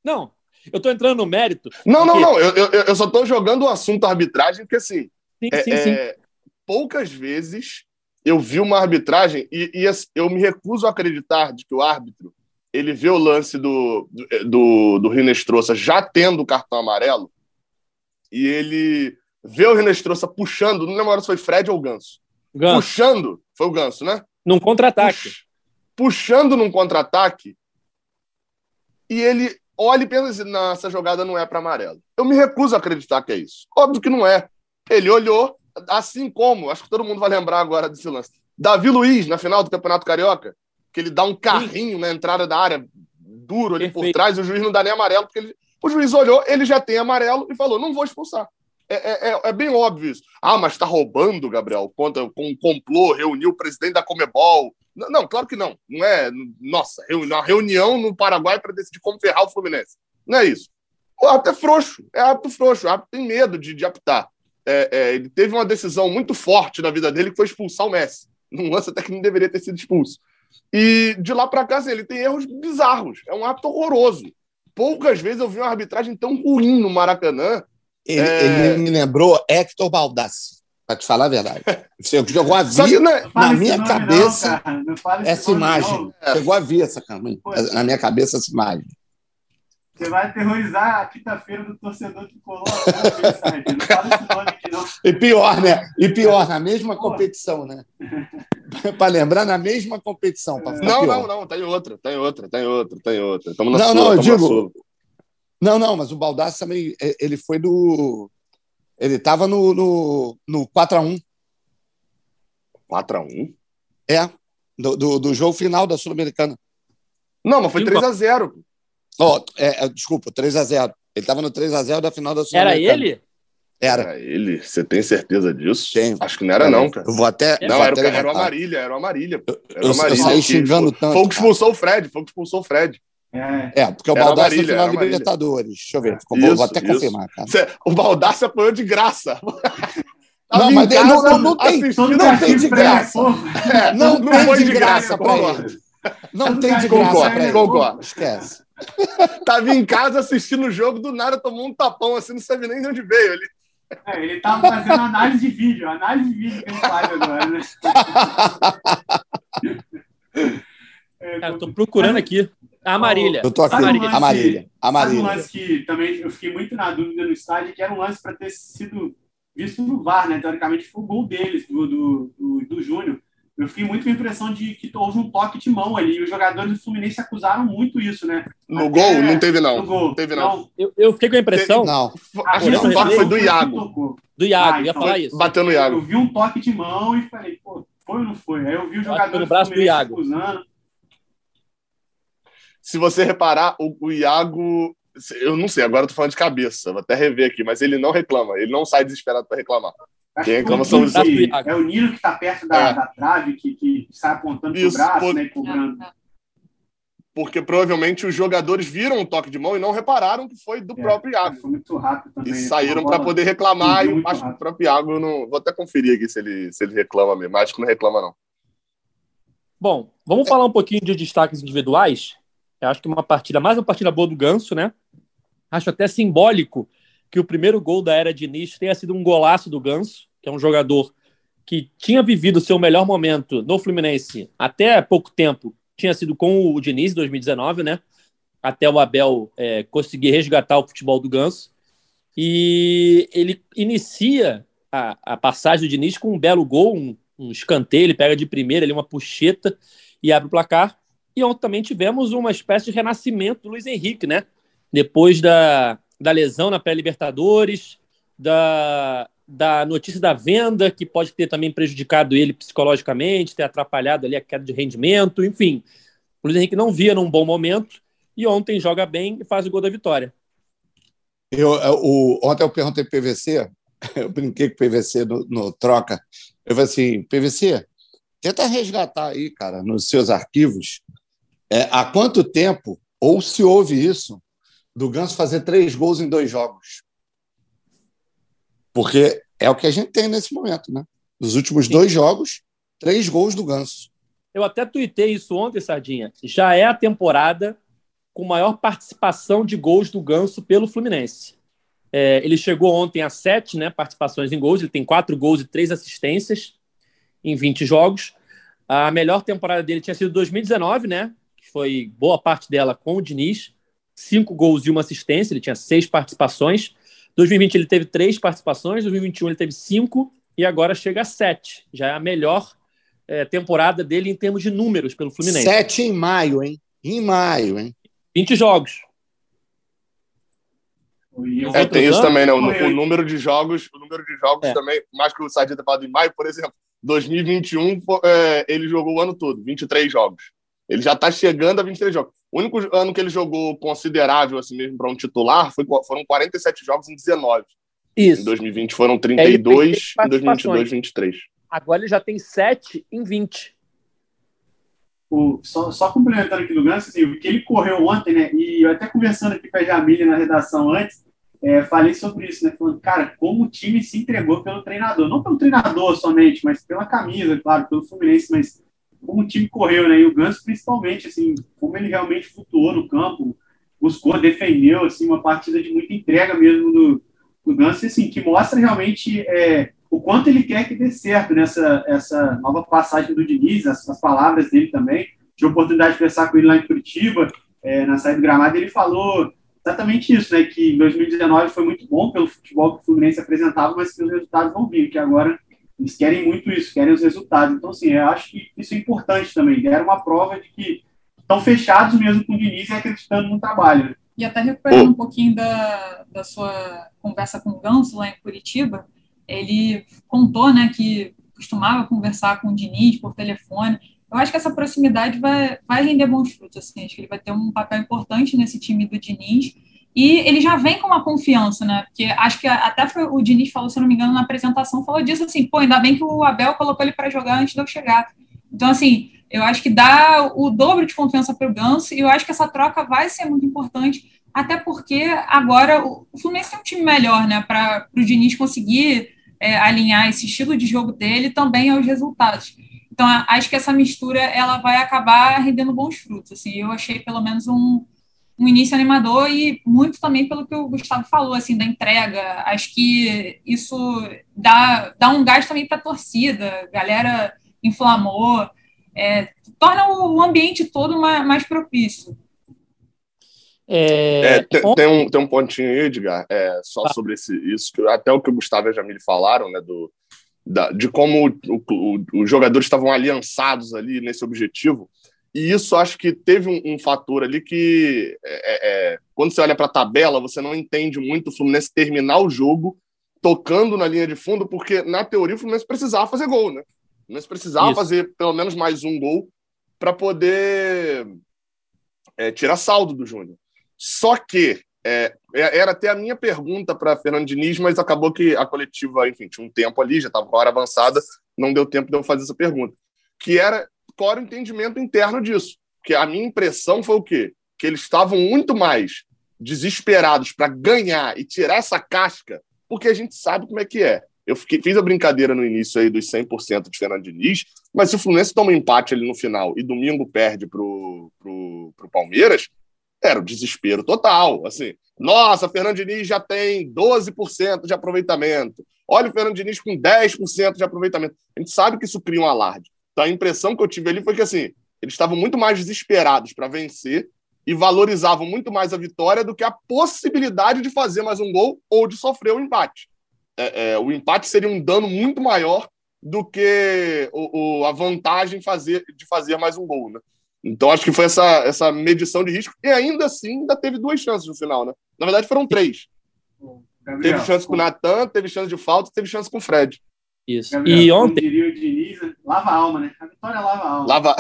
Não, eu tô entrando no mérito. Não, não, Porque- não. Eu, eu, eu só tô jogando o assunto arbitragem, porque assim, Sim, é, sim, é, sim. poucas vezes eu vi uma arbitragem e, e assim, eu me recuso a acreditar de que o árbitro ele vê o lance do, do, do Rinestrosa já tendo o cartão amarelo e ele vê o Rinestrosa puxando, não lembro se foi Fred ou Ganso. Ganso, Puxando, foi o Ganso, né? num contra-ataque. Pux- puxando num contra-ataque e ele olha e pensa assim, não, essa jogada não é para amarelo. Eu me recuso a acreditar que é isso. Óbvio que não é. Ele olhou, assim como, acho que todo mundo vai lembrar agora desse lance. Davi Luiz, na final do Campeonato Carioca, que ele dá um carrinho na entrada da área, duro ali por Perfeito. trás, o juiz não dá nem amarelo, porque ele- o juiz olhou, ele já tem amarelo e falou: não vou expulsar. É, é- é- é bem óbvio isso. Ah, mas tá roubando, Gabriel, contra com um complô, reuniu o presidente da Comebol. Não, não, claro que não. Não é, nossa, uma reunião no Paraguai para decidir como ferrar o Fluminense. Não é isso. O árbitro é frouxo, é árbitro frouxo, o árbitro tem medo de, de apitar. É, é, ele teve uma decisão muito forte na vida dele que foi expulsar o Messi. Num lance até que não deveria ter sido expulso. E de lá para cá, assim, ele tem erros bizarros. É um árbitro horroroso. Poucas vezes eu vi uma arbitragem tão ruim no Maracanã. Ele, É. ele me lembrou Hector Baldassi, para te falar a verdade. Você chegou a é- fala na esse minha nome cabeça não, essa imagem. não. É. Chegou a ver essa câmera. Pô. Na minha cabeça, essa imagem. Você vai aterrorizar a quinta-feira do torcedor que colou. Não fala esse nome aqui, não. E pior, né? E pior, na mesma Pô. competição, né? para lembrar, na mesma competição. Não, pior. não, não, tem outra, tem outra, tem outra, tem outra. Estamos na Não, sua, não, eu na digo-. Não, não, mas o Baldassi também, é, ele foi do. Ele estava no, no, no 4x1, 4x1? é, do, do, do jogo final da Sul-Americana. Não, mas foi Cinco a- 3x0. Ó, é, é, desculpa, 3x0. Ele estava no 3x0 da final da Era Sul-Americana. ele? Era. Era ele? Você tem certeza disso? Tenho. Acho que não era, não, cara. Eu vou até. É, vou Não, era, o- até era o. Amarília, era o Amarília. Era Eu- o eu Amarília. saí que xingando foi, tanto, Foi o que cara. expulsou o Fred, foi o que expulsou o Fred. É. É, porque o Marília, foi final. Libertadores. Deixa eu ver. Isso, vou, vou até isso. confirmar, cara. Cê- O Baldassi apanhou de graça. Não, mas ele não- casa não- não tem- Não tem de graça. É, Não não tem de de graça concordo. ele. Não tem de graça pra ele. concordo. Esquece. Tava em casa assistindo o jogo, do nada tomou um tapão assim, não sabe nem de onde veio. Ele... É, ele tava fazendo análise de vídeo, análise de vídeo que ele faz agora, né? É, Cara, tô procurando aqui. A Marília. Eu tô aqui. Um Marília. lance- Amarília. Sabe um lance que também eu fiquei muito na dúvida no estádio, que era um lance para ter sido visto no VAR, né? Teoricamente foi o gol deles, do, do, do, do Júnior. Eu fiquei muito com a impressão de que houve um toque de mão ali. E os jogadores do Fluminense acusaram muito isso, né? No Até gol, não teve No não. gol. Não teve não. Eu, eu fiquei com a impressão Não. Acho que o toque foi do Iago. do Iago, Ah, ia então falar isso. Bateu no Eu Iago. vi um toque de mão e falei, pô, foi ou não foi? Aí eu vi o jogador no do Fluminense Iago. acusando. Se você reparar, o, o Iago. Eu não sei, agora eu tô falando de cabeça, vou até rever aqui, mas ele não reclama, ele não sai desesperado para reclamar. Acho Quem que reclama são os- que- Iago. É o Nino que tá perto da, É. da trave, que, que sai apontando Isso, pro braço, pô. né? Cobrando. Porque provavelmente os jogadores viram o toque de mão e não repararam que foi do É, próprio Iago. Foi muito rápido também. E saíram para poder reclamar, e acho que o próprio Iago não. Vou até conferir aqui se ele, se ele reclama mesmo. Acho que não reclama, não. Bom, vamos falar um pouquinho de destaques individuais. Eu acho que uma partida, mais uma partida boa do Ganso, né? Acho até simbólico que o primeiro gol da era Diniz tenha sido um golaço do Ganso, que é um jogador que tinha vivido seu melhor momento no Fluminense até pouco tempo, tinha sido com o Diniz em 2019, né? Até o Abel é, conseguir resgatar o futebol do Ganso. E ele inicia a, a passagem do Diniz com um belo gol, um, um escanteio, ele pega de primeira ali uma puxeta e abre o placar. E ontem também tivemos uma espécie de renascimento do Luiz Henrique, né? Depois da, da lesão na pré-Libertadores, da, da notícia da venda, que pode ter também prejudicado ele psicologicamente, ter atrapalhado ali a queda de rendimento, enfim. O Luiz Henrique não via num bom momento e ontem joga bem e faz o gol da vitória. Eu, eu- o, ontem eu perguntei pro PVC, eu brinquei com o PVC no, no troca. Eu falei assim: PVC, tenta resgatar aí, cara, nos seus arquivos, é, há quanto tempo, ou se houve isso, do Ganso fazer três gols em dois jogos? Porque é o que a gente tem nesse momento, né? Nos últimos dois jogos, três gols do Ganso. Eu até tuitei isso ontem, Sardinha. Já é a temporada com maior participação de gols do Ganso pelo Fluminense. É, ele chegou ontem a sete né, participações em gols, ele tem quatro gols e três assistências em 20 jogos. A melhor temporada dele tinha sido 2019, né? Que foi boa parte dela com o Diniz. Cinco gols e uma assistência, ele tinha seis participações. 2020 ele teve três participações, 2021 ele teve cinco e agora chega a sete. Já é a melhor é, temporada dele em termos de números pelo Fluminense. Sete em maio, hein? Em maio, hein? 20 jogos. É, tem isso também, né? O, o, número de jogos, o número de jogos é. também, mais que o Sardinha ter falado em maio, por exemplo, 2021 é, ele jogou o ano todo, 23 jogos. Ele já está chegando a 23 jogos. O único ano que ele jogou considerável assim mesmo para um titular foi, foram 47 jogos em 19. Isso. Em 2020 foram 32, em 2022 23. Agora ele já tem 7 em 20. O, só, só complementando aqui do Ganso, assim, o que ele correu ontem, né? E eu até conversando aqui com a Jamile na redação antes, é, falei sobre isso, né? Falando, cara, como o time se entregou pelo treinador. Não pelo treinador somente, mas pela camisa, claro, pelo Fluminense, mas como o time correu, né? E o Ganso, principalmente, assim, como ele realmente flutuou no campo, buscou, defendeu, assim, uma partida de muita entrega mesmo do, do Ganso, assim, que mostra realmente é, o quanto ele quer que dê certo nessa essa nova passagem do Diniz, as, as palavras dele também. Tive a oportunidade de conversar com ele lá em Curitiba, é, na saída do gramado, ele falou exatamente isso, né? Que 2019 foi muito bom pelo futebol que o Fluminense apresentava, mas que os resultados não vinham, que agora eles querem muito isso, querem os resultados. Então, assim, eu acho que isso é importante também. Deram uma prova de que estão fechados mesmo com o Diniz e acreditando no trabalho. E até recuperando um pouquinho da, da sua conversa com o Ganso lá em Curitiba, ele contou, né, que costumava conversar com o Diniz por telefone. Eu acho que essa proximidade vai, vai render bons frutos, assim, acho que ele vai ter um papel importante nesse time do Diniz, e ele já vem com uma confiança, né, porque acho que até foi, o Diniz falou, se não me engano, na apresentação, falou disso, assim, pô, ainda bem que o Abel colocou ele para jogar antes de eu chegar. Então, assim, eu acho que dá o dobro de confiança para o Ganso, e eu acho que essa troca vai ser muito importante, até porque agora o Fluminense tem um time melhor, né, para o Diniz conseguir é, alinhar esse estilo de jogo dele também aos resultados. Então, acho que essa mistura ela vai acabar rendendo bons frutos. Assim, eu achei pelo menos um, um início animador e muito também pelo que o Gustavo falou, assim, da entrega. Acho que isso dá, dá um gás também para a torcida, a galera inflamou, é, torna o ambiente todo mais, propício. É, é, tem, tem, um, tem um pontinho aí, Edgar, é, só ah. sobre esse, isso, que até o que o Gustavo e a Jamile falaram, né, do, da, de como o, o, os jogadores estavam aliançados ali nesse objetivo. E isso acho que teve um, um fator ali que, é, é, é quando você olha para a tabela, você não entende muito o Fluminense terminar o jogo tocando na linha de fundo, porque na teoria o Fluminense precisava fazer gol, né? O Fluminense precisava isso. fazer pelo menos mais um gol para poder é, tirar saldo do Júnior. Só que é, é, era até a minha pergunta para Fernando Diniz, mas acabou que a coletiva, enfim, tinha um tempo ali, já estava com a hora avançada, não deu tempo de eu fazer essa pergunta. Que era qual era o entendimento interno disso? Que a minha impressão foi o quê? Que eles estavam muito mais desesperados para ganhar e tirar essa casca, porque a gente sabe como é que é. Eu fiquei, fiz a brincadeira no início aí dos 100% de Fernando Diniz, mas se o Fluminense toma um empate ali no final e domingo perde para o Palmeiras, era o desespero total. Assim, nossa, Fernando Diniz já tem 12% de aproveitamento. Olha o Fernando Diniz com 10% de aproveitamento. A gente sabe que isso cria um alarde. Então, a impressão que eu tive ali foi que assim, eles estavam muito mais desesperados para vencer e valorizavam muito mais a vitória do que a possibilidade de fazer mais um gol ou de sofrer o um empate. É, é, o empate seria um dano muito maior do que o, o, a vantagem fazer, de fazer mais um gol. Né? Então acho que foi essa, essa medição de risco. E ainda assim, ainda teve duas chances no final, né? Na verdade, foram três. Gabriel, teve chance com o Natan, teve chance de falta, teve chance com o Fred. Isso. Gabriel, e ontem. Diria o Diniz, lava a alma, né? A vitória lava a alma. Lava.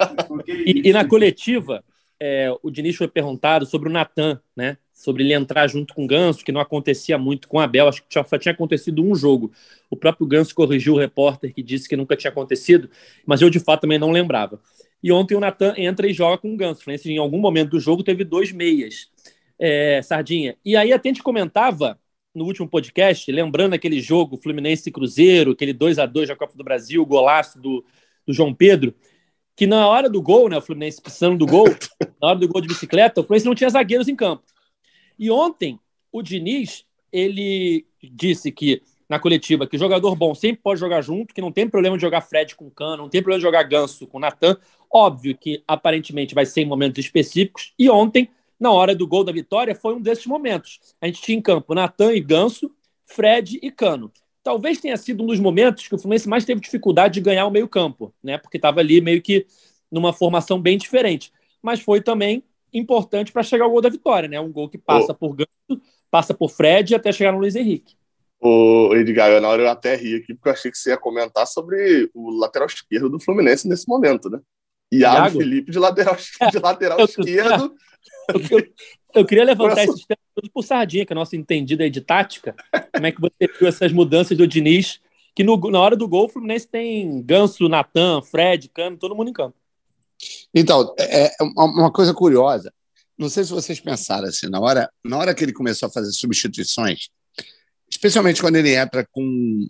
e, e, na coletiva, é, o Diniz foi perguntado sobre o Natan, né? Sobre ele entrar junto com o Ganso, que não acontecia muito com o Abel. Acho que só tinha acontecido um jogo. O próprio Ganso corrigiu o repórter que disse que nunca tinha acontecido, mas eu de fato também não lembrava. E ontem o Natan entra e joga com o Ganso. Fluminense, em algum momento do jogo, teve dois meias. É, Sardinha. E aí até a gente comentava no último podcast, lembrando aquele jogo Fluminense Cruzeiro, aquele 2 a 2 da Copa do Brasil, o golaço do, do João Pedro, que na hora do gol, né, o Fluminense precisando do gol, na hora do gol de bicicleta, o Fluminense não tinha zagueiros em campo. E ontem, o Diniz, ele disse que na coletiva que jogador bom sempre pode jogar junto, que não tem problema de jogar Fred com Cano, não tem problema de jogar Ganso com Natan. Óbvio que aparentemente vai ser em momentos específicos. E ontem, na hora do gol da vitória, foi um desses momentos. A gente tinha em campo Natan e Ganso, Fred e Cano. Talvez tenha sido um dos momentos que o Fluminense mais teve dificuldade de ganhar o meio-campo, né? Porque estava ali meio que numa formação bem diferente. Mas foi também importante para chegar ao gol da vitória, né? Um gol que passa oh. por Ganso, passa por Fred até chegar no Luiz Henrique. O Edgar, na hora eu até ri aqui, porque eu achei que você ia comentar sobre o lateral esquerdo do Fluminense nesse momento, né? Iago, Iago? Felipe de lateral, de lateral eu, esquerdo. Eu, eu, eu, queria levantar Coração. esses temas todos por Sardinha, que é a nossa entendida aí de tática. Como é que você viu essas mudanças do Diniz? Que no, na hora do gol, o Fluminense tem Ganso, Natan, Fred, Cano, todo mundo em campo. Então, é, é uma coisa curiosa. Não sei se vocês pensaram assim, na hora, na hora que ele começou a fazer substituições, especialmente quando ele entra com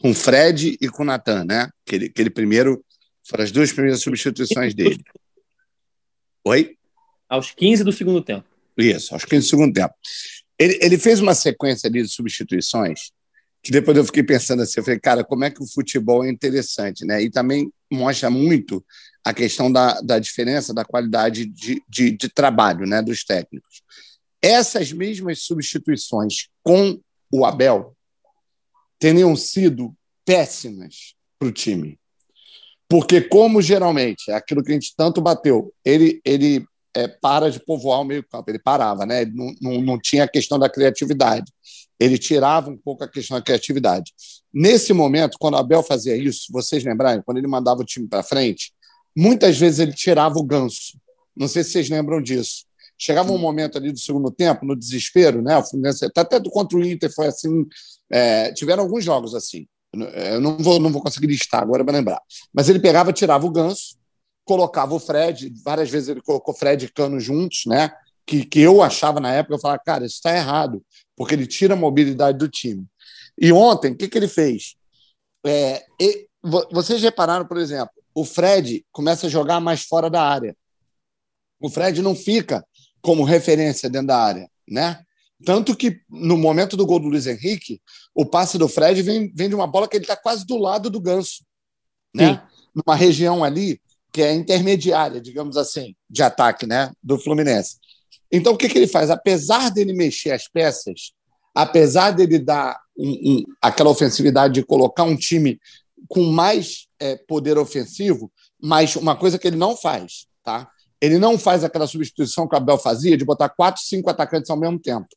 com Fred e com Natan, né? Que ele, que ele primeiro foram as duas primeiras substituições dele. Oi? Aos 15 do segundo tempo. Isso, aos 15 do segundo tempo. Ele, ele fez uma sequência ali de substituições que depois eu fiquei pensando assim, eu falei, cara, como é que o futebol é interessante, né? E também mostra muito a questão da, da diferença da qualidade de, de, de trabalho né, dos técnicos. Essas mesmas substituições com o Abel teriam sido péssimas para o time. Porque, como geralmente, é aquilo que a gente tanto bateu, ele, ele é, para de povoar o meio-campo, ele parava, né? Ele não, não, não tinha a questão da criatividade. Ele tirava um pouco a questão da criatividade. Nesse momento, quando o Abel fazia isso, vocês lembrarem, quando ele mandava o time para frente, muitas vezes ele tirava o ganso. Não sei se vocês lembram disso. Chegava um momento ali do segundo tempo, no desespero, né? O Fluminense, até contra o Inter foi assim. É, tiveram alguns jogos assim. Eu não vou, não vou conseguir listar agora para lembrar. Mas ele pegava, tirava o ganso, colocava o Fred, várias vezes ele colocou Fred e Cano juntos, né? Que, que eu achava na época, eu falava, cara, isso está errado, porque ele tira a mobilidade do time. E ontem, o que, que ele fez? É, e, vocês repararam, por exemplo, o Fred começa a jogar mais fora da área. O Fred não fica como referência dentro da área, né? Tanto que no momento do gol do Luiz Henrique, o passe do Fred vem, vem de uma bola que ele está quase do lado do ganso, né? Sim. Numa região ali que é intermediária, digamos assim, de ataque, né? Do Fluminense. Então o que, que ele faz? Apesar dele mexer as peças, apesar dele dar um, um, aquela ofensividade de colocar um time com mais é, poder ofensivo, mas uma coisa que ele não faz, tá? Ele não faz aquela substituição que o Abel fazia de botar quatro, cinco atacantes ao mesmo tempo.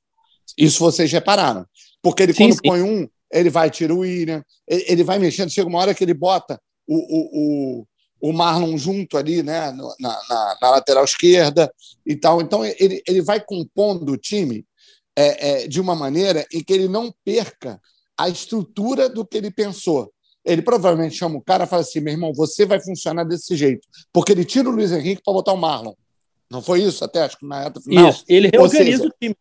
Isso vocês repararam. Porque ele, sim, quando sim. põe um, ele vai, tira o William, ele, ele, vai mexendo. Chega uma hora que ele bota o, o, o, o Marlon junto ali, né, na, na, na, lateral esquerda e tal. Então, ele, ele vai compondo o time é, é, de uma maneira em que ele não perca a estrutura do que ele pensou. Ele provavelmente chama o cara e fala assim: meu irmão, você vai funcionar desse jeito. Porque ele tira o Luiz Henrique para botar o Marlon. Não foi isso até? Acho que na época final. Isso, ele reorganiza seja, o time.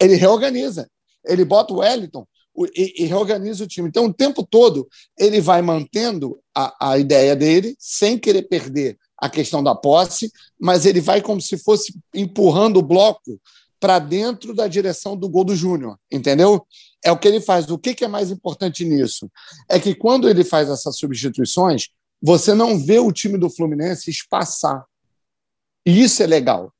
Ele reorganiza. Ele bota o Wellington e, e, reorganiza o time. Então, o tempo todo, ele vai mantendo a, a ideia dele, sem querer perder a questão da posse, mas ele vai como se fosse empurrando o bloco para dentro da direção do gol do Júnior, entendeu? É o que ele faz. O que, que é mais importante nisso? É que quando ele faz essas substituições, você não vê o time do Fluminense espaçar. E isso é legal.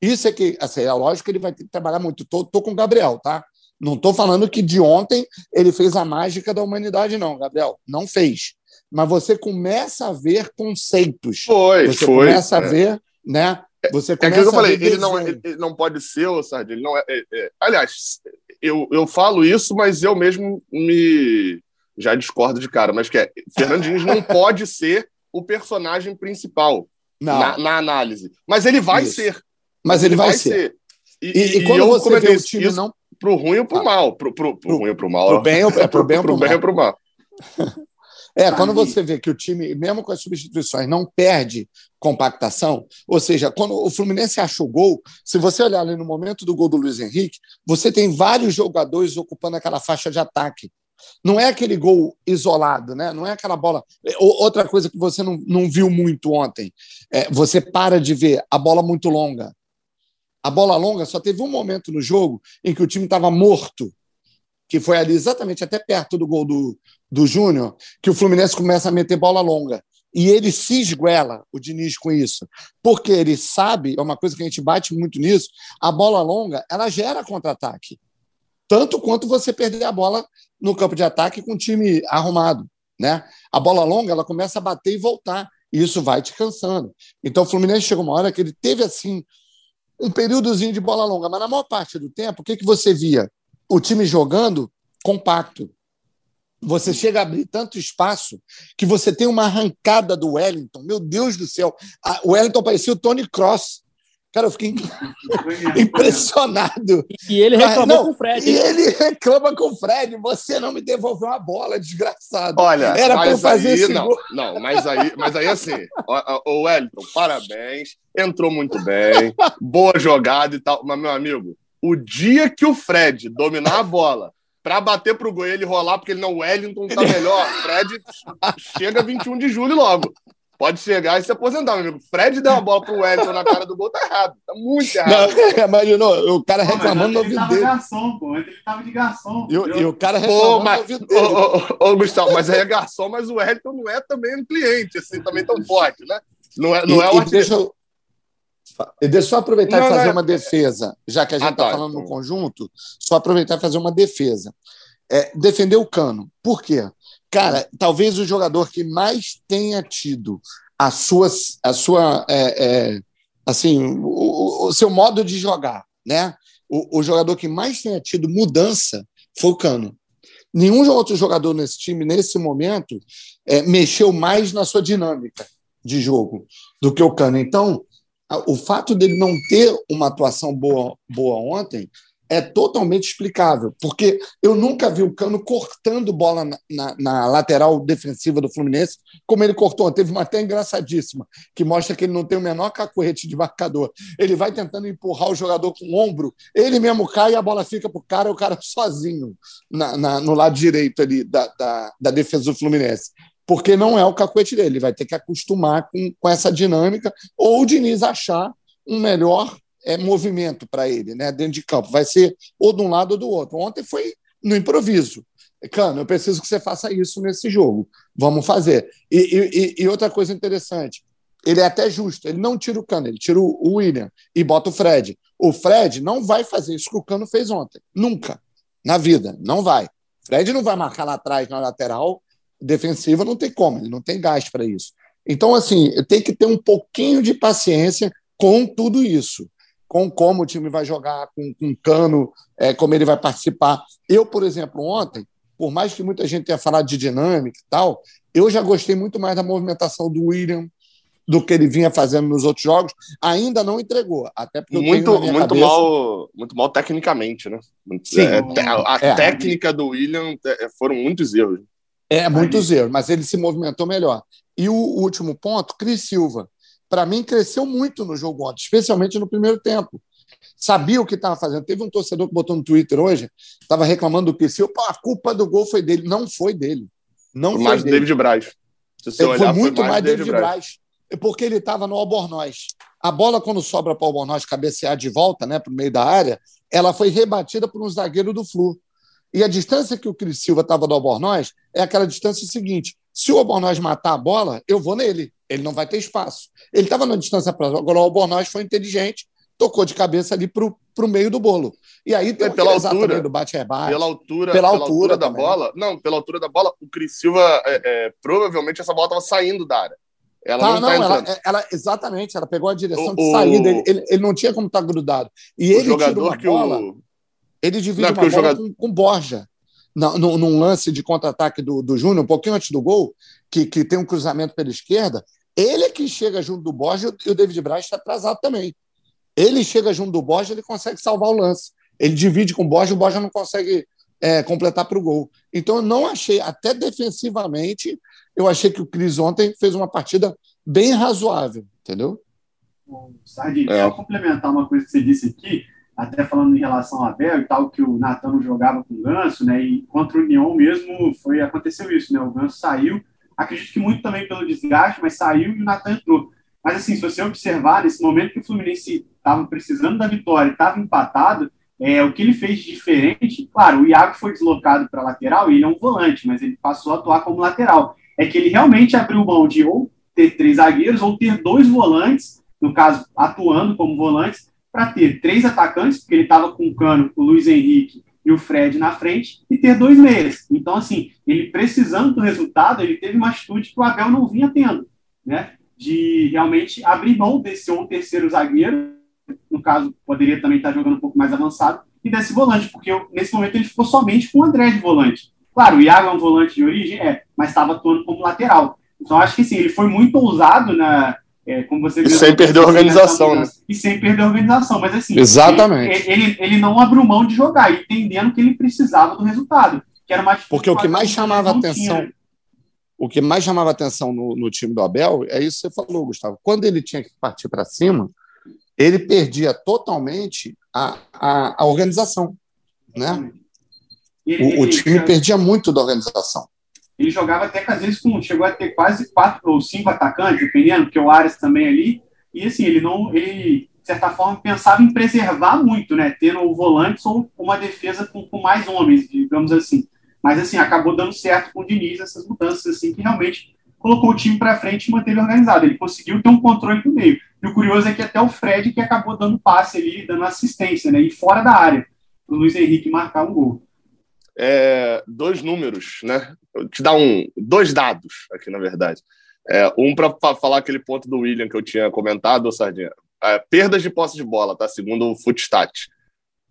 Isso é que, assim, é lógico que ele vai ter que trabalhar muito. Estou com o Gabriel, tá? Não estou falando que de ontem ele fez a mágica da humanidade, não, Gabriel. Não fez. Mas você começa a ver conceitos. Foi, você foi. começa a é. ver, né? Você é aquilo que eu falei, ele não, é, ele não pode ser, o Sardinha, ele não é, é, é, Aliás, eu, eu falo isso, mas eu mesmo me já discordo de cara, mas que é, Fernandinho não pode ser o personagem principal na, na, análise. Mas ele vai isso. ser. Mas ele, ele vai, vai, ser. ser. E, e, e, quando você vê o time isso não pro ruim ou pro ah. mal, pro, pro, pro, pro ruim ou pro mal. Pro bem ou é pro bem ou pro, pro, bem ou pro mal. É, quando você vê que o time, mesmo com as substituições, não perde compactação, ou seja, quando o Fluminense acha o gol, se você olhar ali no momento do gol do Luiz Henrique, você tem vários jogadores ocupando aquela faixa de ataque. Não é aquele gol isolado, né? não é aquela bola. Outra coisa que você não, não viu muito ontem, é, você para de ver a bola muito longa. A bola longa só teve um momento no jogo em que o time estava morto que foi ali exatamente até perto do gol do, do Júnior, que o Fluminense começa a meter bola longa. E ele se esguela, o Diniz, com isso. Porque ele sabe, é uma coisa que a gente bate muito nisso, a bola longa, ela gera contra-ataque. Tanto quanto você perder a bola no campo de ataque com o time arrumado. Né? A bola longa, ela começa a bater e voltar. E isso vai te cansando. Então, o Fluminense chegou uma hora que ele teve, assim, um períodozinho de bola longa. Mas na maior parte do tempo, o que, que você via? O time jogando compacto você chega a abrir tanto espaço que você tem uma arrancada do Wellington. Meu Deus do céu. O Wellington parecia o Tony Cross. Cara, eu fiquei impressionado. E ele reclamou não, com o Fred. E ele reclama com o Fred. Você não me devolveu a bola, desgraçado. Olha, era para fazer aí, esse não, gol. não, mas aí, mas aí assim, o Wellington, parabéns, entrou muito bem, boa jogada e tal. Mas meu amigo, o dia que o Fred dominar a bola para bater pro gol e ele rolar, porque ele não, o Wellington tá melhor. Fred chega 21 de julho logo. Pode chegar e se aposentar, meu amigo. Fred deu uma bola pro Wellington na cara do gol, tá errado. Tá muito errado. Não, imaginou, o cara reclamando no ouvido dele. Ele tava de garçom, pô. Ele tava de garçom. E, e o cara reclamando pô, mas, no ouvido dele. Ô, ô, ô, Gustavo, mas aí é garçom, mas o Wellington não é também um cliente, assim, também tão forte, né? Não é, não é o e deixa, eu, deixa eu só aproveitar não, e fazer não, uma defesa, já que a gente está ah, tá, falando então. no conjunto, só aproveitar e fazer uma defesa. É, defender o Cano. Por quê? Cara, talvez o jogador que mais tenha tido a sua, a sua é, é, assim, o, o, seu modo de jogar, né? O, o, jogador que mais tenha tido mudança foi o Cano. Nenhum outro jogador nesse time, nesse momento, é, mexeu mais na sua dinâmica de jogo do que o Cano. Então, o fato dele não ter uma atuação boa, boa ontem é totalmente explicável, porque eu nunca vi o Cano cortando bola na, na, na, lateral defensiva do Fluminense, como ele cortou. Teve uma até engraçadíssima, que mostra que ele não tem o menor cacuete de marcador. Ele vai tentando empurrar o jogador com o ombro, ele mesmo cai e a bola fica para o cara, o cara sozinho na, no lado direito ali da, da, da defesa do Fluminense porque não é o cacuete dele. Ele vai ter que acostumar com, com essa dinâmica, ou o Diniz achar um melhor é, movimento para ele, né, dentro de campo. Vai ser ou de um lado ou do outro. Ontem foi no improviso. Cano, eu preciso que você faça isso nesse jogo. Vamos fazer. E, e, e outra coisa interessante, ele é até justo. Ele não tira o Cano, ele tira o William e bota o Fred. O Fred não vai fazer isso que o Cano fez ontem. Nunca. Na vida. Não vai. Fred não vai marcar lá atrás na lateral defensiva não tem como, ele não tem gás para isso. Então, assim, tem que ter um pouquinho de paciência com tudo isso, com como o time vai jogar, com, com cano, é, como ele vai participar. Eu, por exemplo, ontem, por mais que muita gente tenha falado de dinâmica e tal, eu já gostei muito mais da movimentação do William do que ele vinha fazendo nos outros jogos. Ainda não entregou, até porque muito muito cabeça... mal, muito mal tecnicamente, né? Sim, é, a é, técnica do William é, foram muitos erros. É, muitos erros, mas ele se movimentou melhor. E o, último ponto, Cris Silva. Para mim, cresceu muito no jogo ontem, especialmente no primeiro tempo. Sabia o que estava fazendo. Teve um torcedor que botou no Twitter hoje, estava reclamando do. Pô, a culpa do gol foi dele. Não foi dele. Não foi, mais dele. David Braz. Se você olhar, foi muito foi mais, mais David, David Braz. Braz. Porque ele estava no Albornoz. A bola, quando sobra para o Albornoz cabecear de volta né, para o meio da área, ela foi rebatida por um zagueiro do Flu. E a distância que o Cris Silva estava do Albornoz é aquela distância seguinte: se o Albornoz matar a bola, eu vou nele. Ele não vai ter espaço. Ele estava na distância próxima. Agora o Albornoz foi inteligente, tocou de cabeça ali para o meio do bolo. E aí tem é, pela altura do bate rebate. Pela altura, pela, pela altura, da bola. Não, pela altura da bola, o Cris Silva é, é, provavelmente essa bola estava saindo da área. Ela tá, não, não tá ela, ela, exatamente, ela pegou a direção o, de saída. Ele, ele, ele, não tinha como estar tá grudado. E ele jogador uma que bola. O... Ele divide não, uma bola jogador... com, com Borja num, num lance de contra-ataque do, do Júnior, um pouquinho antes do gol, que, que tem um cruzamento pela esquerda, ele é que chega junto do Borja e o David Braz está atrasado também. Ele chega junto do Borja, ele consegue salvar o lance. Ele divide com o Borja, o Borja não consegue é, completar para o gol. Então, eu não achei, até defensivamente, eu achei que o Cris ontem fez uma partida bem razoável, entendeu? Sardi, é. só complementar uma coisa que você disse aqui, até falando em relação ao Abel e tal, que o Natan jogava com o Ganso, né? E contra o União mesmo foi, aconteceu isso, né? O Ganso saiu, acredito que muito também pelo desgaste, mas saiu e o Natan entrou. Mas assim, se você observar, nesse momento que o Fluminense estava precisando da vitória, estava empatado, é, o que ele fez de diferente, claro, o Iago foi deslocado para lateral e ele é um volante, mas ele passou a atuar como lateral. É que ele realmente abriu mão de ou ter três zagueiros ou ter dois volantes, no caso, atuando como volantes, para ter três atacantes, porque ele estava com o Cano, o Luiz Henrique e o Fred na frente, e ter dois meias. Então, assim, ele precisando do resultado, ele teve uma atitude que o Abel não vinha tendo, né? De realmente abrir mão desse ou terceiro zagueiro, no caso, poderia também estar jogando um pouco mais avançado, e desse volante, porque eu, nesse momento ele ficou somente com o André de volante. Claro, o Iago é um volante de origem, é, mas estava atuando como lateral. Então, acho que sim, ele foi muito ousado na. É, como você e sem perder a organização, né? E sem perder a organização, mas assim. Exatamente. Ele, ele, ele, não abriu mão de jogar, entendendo que ele precisava do resultado. Que era uma Porque o que mais chamava atenção. Tinha. O que mais chamava atenção no, no time do Abel é isso que você falou, Gustavo. Quando ele tinha que partir para cima, ele perdia totalmente a, a, a organização. Né? Ele, o, o, time perdia muito da organização. Ele jogava até às vezes com. Chegou a ter quase quatro ou cinco atacantes, dependendo, porque o Ares também ali. E assim, ele não. Ele, de certa forma, pensava em preservar muito, né? Tendo volantes ou uma defesa com, com mais homens, digamos assim. Mas assim, acabou dando certo com o Diniz essas mudanças, assim, que realmente colocou o time para frente e manteve organizado. Ele conseguiu ter um controle do meio. E o curioso é que até o Fred que acabou dando passe ali, dando assistência, né? E fora da área, o Luiz Henrique marcar um gol. É, dois números, né? Vou te dar um, dois dados aqui, na verdade. É, um para falar aquele ponto do William que eu tinha comentado, Sardinha. É, perdas de posse de bola, tá? Segundo o Footstat.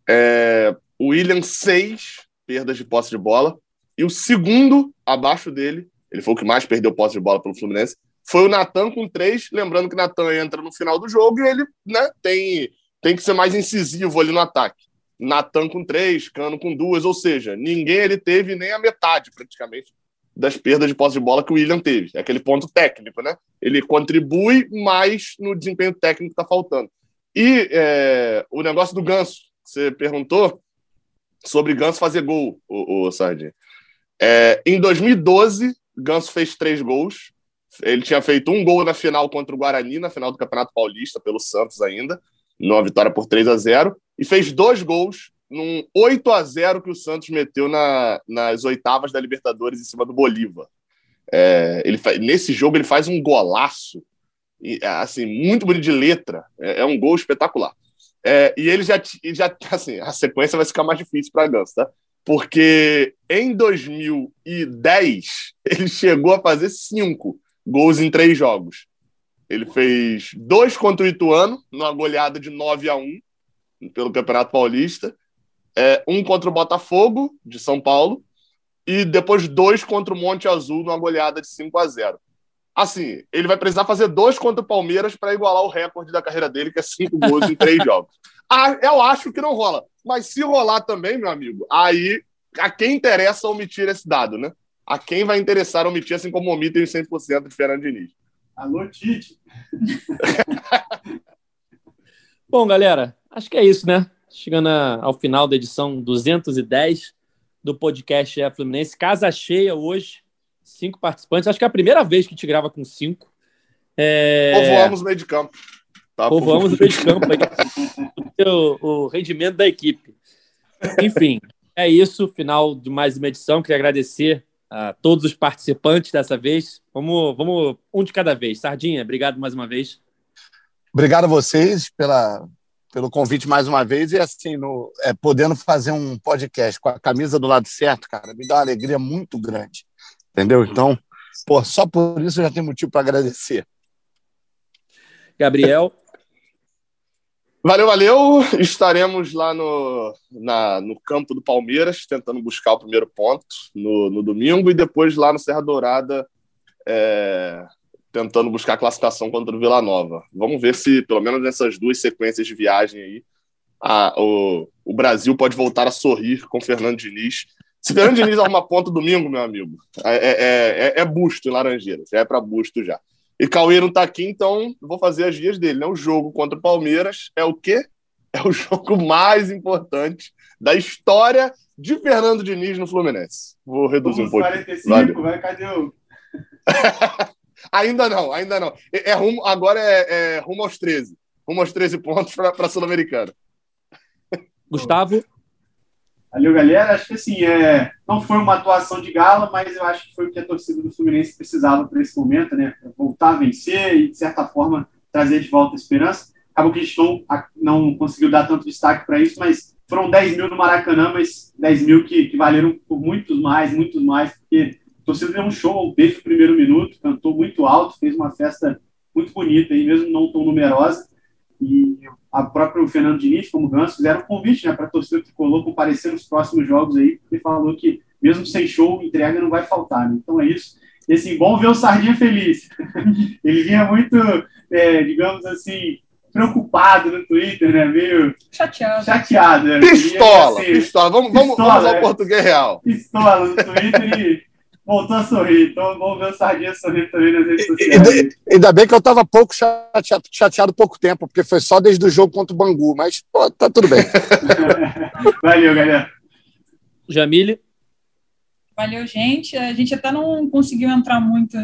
É, o William, seis perdas de posse de bola. E o segundo, abaixo dele, ele foi o que mais perdeu posse de bola pelo Fluminense, foi o Natan com três. Lembrando que o Natan entra no final do jogo e ele né, tem, tem que ser mais incisivo ali no ataque. Natan com três, Cano com duas, ou seja, ninguém ele teve nem a metade praticamente das perdas de posse de bola que o William teve. É aquele ponto técnico, né? Ele contribui mais no desempenho técnico que está faltando. E é, o negócio do Ganso, você perguntou sobre Ganso fazer gol, o, o Sardinha. É, em 2012, Ganso fez três gols. Ele tinha feito um gol na final contra o Guarani, na final do Campeonato Paulista, pelo Santos ainda, numa vitória por 3 a 0 e fez dois gols num 8 a 0 que o Santos meteu na, nas oitavas da Libertadores em cima do Bolívar. É, ele, nesse jogo ele faz um golaço, assim, muito bonito de letra, é, é um gol espetacular. É, e ele já, já, assim, a sequência vai ficar mais difícil para Ganso, tá? Porque em 2010 ele chegou a fazer cinco gols em três jogos. Ele fez dois contra o Ituano, numa goleada de 9 a 1 pelo Campeonato Paulista, é, um contra o Botafogo, de São Paulo, e depois dois contra o Monte Azul, numa goleada de 5 a 0 Assim, ele vai precisar fazer dois contra o Palmeiras para igualar o recorde da carreira dele, que é cinco gols em três jogos. Ah, eu acho que não rola. Mas se rolar também, meu amigo, aí a quem interessa omitir esse dado, né? A quem vai interessar omitir, assim como omitem os 100% de Fernando Diniz. Alô, Tite. Bom, galera, acho que é isso, né? Chegando ao final da edição 210 do podcast é Fluminense. Casa cheia hoje, cinco participantes. Acho que é a primeira vez que a gente grava com cinco. É... Povoamos o meio de campo. Tá, Povoamos o meio de campo aí, o, o rendimento da equipe. Enfim, é isso. Final de mais uma edição. Queria agradecer a todos os participantes dessa vez. Vamos, vamos um de cada vez. Sardinha, obrigado mais uma vez. Obrigado a vocês pela, pelo convite mais uma vez e assim, no, é, podendo fazer um podcast com a camisa do lado certo, cara, me dá uma alegria muito grande. Entendeu? Então, pô, só por isso eu já tenho motivo para agradecer. Gabriel. Valeu, valeu. Estaremos lá no, na, no campo do Palmeiras, tentando buscar o primeiro ponto no, no domingo, e depois lá no Serra Dourada, é, tentando buscar classificação contra o Vila Nova. Vamos ver se, pelo menos nessas duas sequências de viagem aí, a, o, o Brasil pode voltar a sorrir com Fernando Diniz. Se Fernando Diniz arrumar ponto domingo, meu amigo, é, é, é, é busto em Laranjeiras, já é para busto já. E Cauê não está aqui, então vou fazer as dias dele. Né? O jogo contra o Palmeiras é o quê? É o jogo mais importante da história de Fernando Diniz no Fluminense. Vou reduzir um pouco. 45, vai, cadê o... ainda não, ainda não. É, é rumo, agora é, é, rumo aos 13. Rumo aos 13 pontos para a Sul-Americana. Gustavo? Valeu, galera. Acho que assim, é, não foi uma atuação de gala, mas eu acho que foi o que a torcida do Fluminense precisava para esse momento, né? Voltar a vencer e, de certa forma, trazer de volta a esperança. Acabou que a gente não, não conseguiu dar tanto destaque para isso, mas foram 10 mil no Maracanã, mas 10 mil que, que valeram por muitos mais, muitos mais, porque a torcida deu um show desde o primeiro minuto, cantou muito alto, fez uma festa muito bonita, e mesmo não tão numerosa. E a própria Fernando Diniz, como Ganso, fizeram um convite né, para a torcida tricolor comparecer nos próximos jogos aí, porque falou que mesmo sem show, entrega não vai faltar. Né? Então é isso. E assim, bom ver o Sardinha feliz. Ele vinha muito, é, digamos assim, preocupado no Twitter, né? Meio chateado. Chateado. Né? Pistola, assim, pistola. Vamos, vamos, pistola, vamos ao é. português real. Pistola no Twitter e voltou a sorrir. Então vamos ver o Sardinha sorrir também nas redes sociais. Ainda bem que eu estava pouco chateado, chateado pouco tempo, porque foi só desde o jogo contra o Bangu, mas pô, tá tudo bem. Valeu, galera. Jamile. Valeu, gente. A gente até não conseguiu entrar muito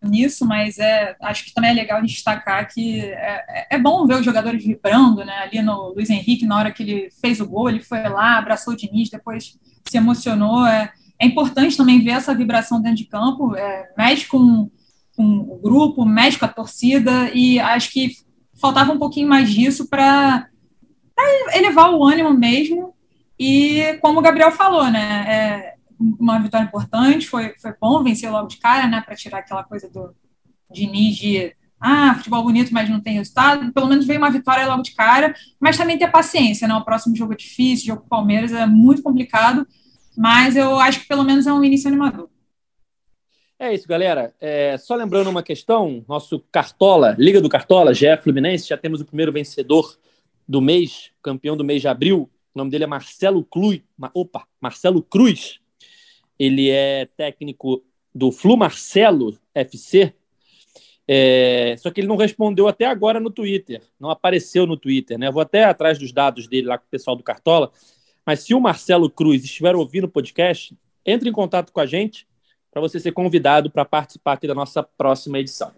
nisso, mas é, acho que também é legal destacar que é, é, bom ver os jogadores vibrando, né? Ali no Luiz Henrique, na hora que ele fez o gol, ele foi lá, abraçou o Diniz, depois se emocionou. É, é importante também ver essa vibração dentro de campo, é, mexe com, com o grupo, mexe com a torcida, e acho que faltava um pouquinho mais disso para elevar o ânimo mesmo. E como o Gabriel falou, né? É, uma vitória importante, foi, foi bom vencer logo de cara, né? Para tirar aquela coisa do Diniz de ah, futebol bonito, mas não tem resultado. Pelo menos veio uma vitória logo de cara, mas também ter paciência, né? O próximo jogo é difícil, o jogo com o Palmeiras é muito complicado mas eu acho que pelo menos é um início animador. É isso, galera. É, só lembrando uma questão: nosso Cartola, Liga do Cartola, GE Fluminense, já temos o primeiro vencedor do mês, campeão do mês de abril. O nome dele é Marcelo Cruz. Opa, Marcelo Cruz. Ele é técnico do Flu Marcelo FC. É, só que ele não respondeu até agora no Twitter, não apareceu no Twitter, né? Vou até atrás dos dados dele lá com o pessoal do Cartola mas se o Marcelo Cruz estiver ouvindo o podcast, entre em contato com a gente para você ser convidado para participar aqui da nossa próxima edição.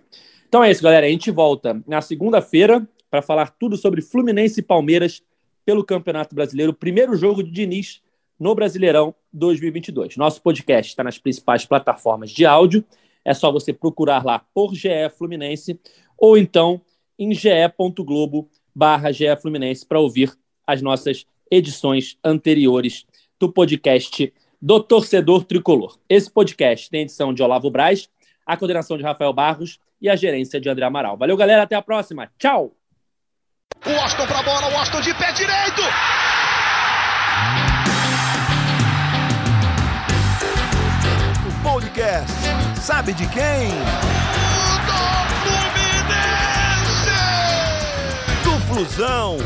Então é isso, galera. A gente volta na segunda-feira para falar tudo sobre Fluminense e Palmeiras pelo Campeonato Brasileiro, primeiro jogo de Diniz no Brasileirão 2022. Nosso podcast está nas principais plataformas de áudio. É só você procurar lá por GE Fluminense ou então em ge.globo barra Fluminense para ouvir as nossas edições anteriores do podcast do Torcedor Tricolor. Esse podcast tem edição de Olavo Braz, a coordenação de Rafael Barros e a gerência de André Amaral. Valeu, galera. Até a próxima. Tchau. O Austin pra bola, o Austin de pé direito. O podcast sabe de quem? Do Flusão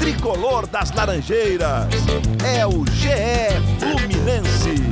tricolor das Laranjeiras. É o GE Fluminense.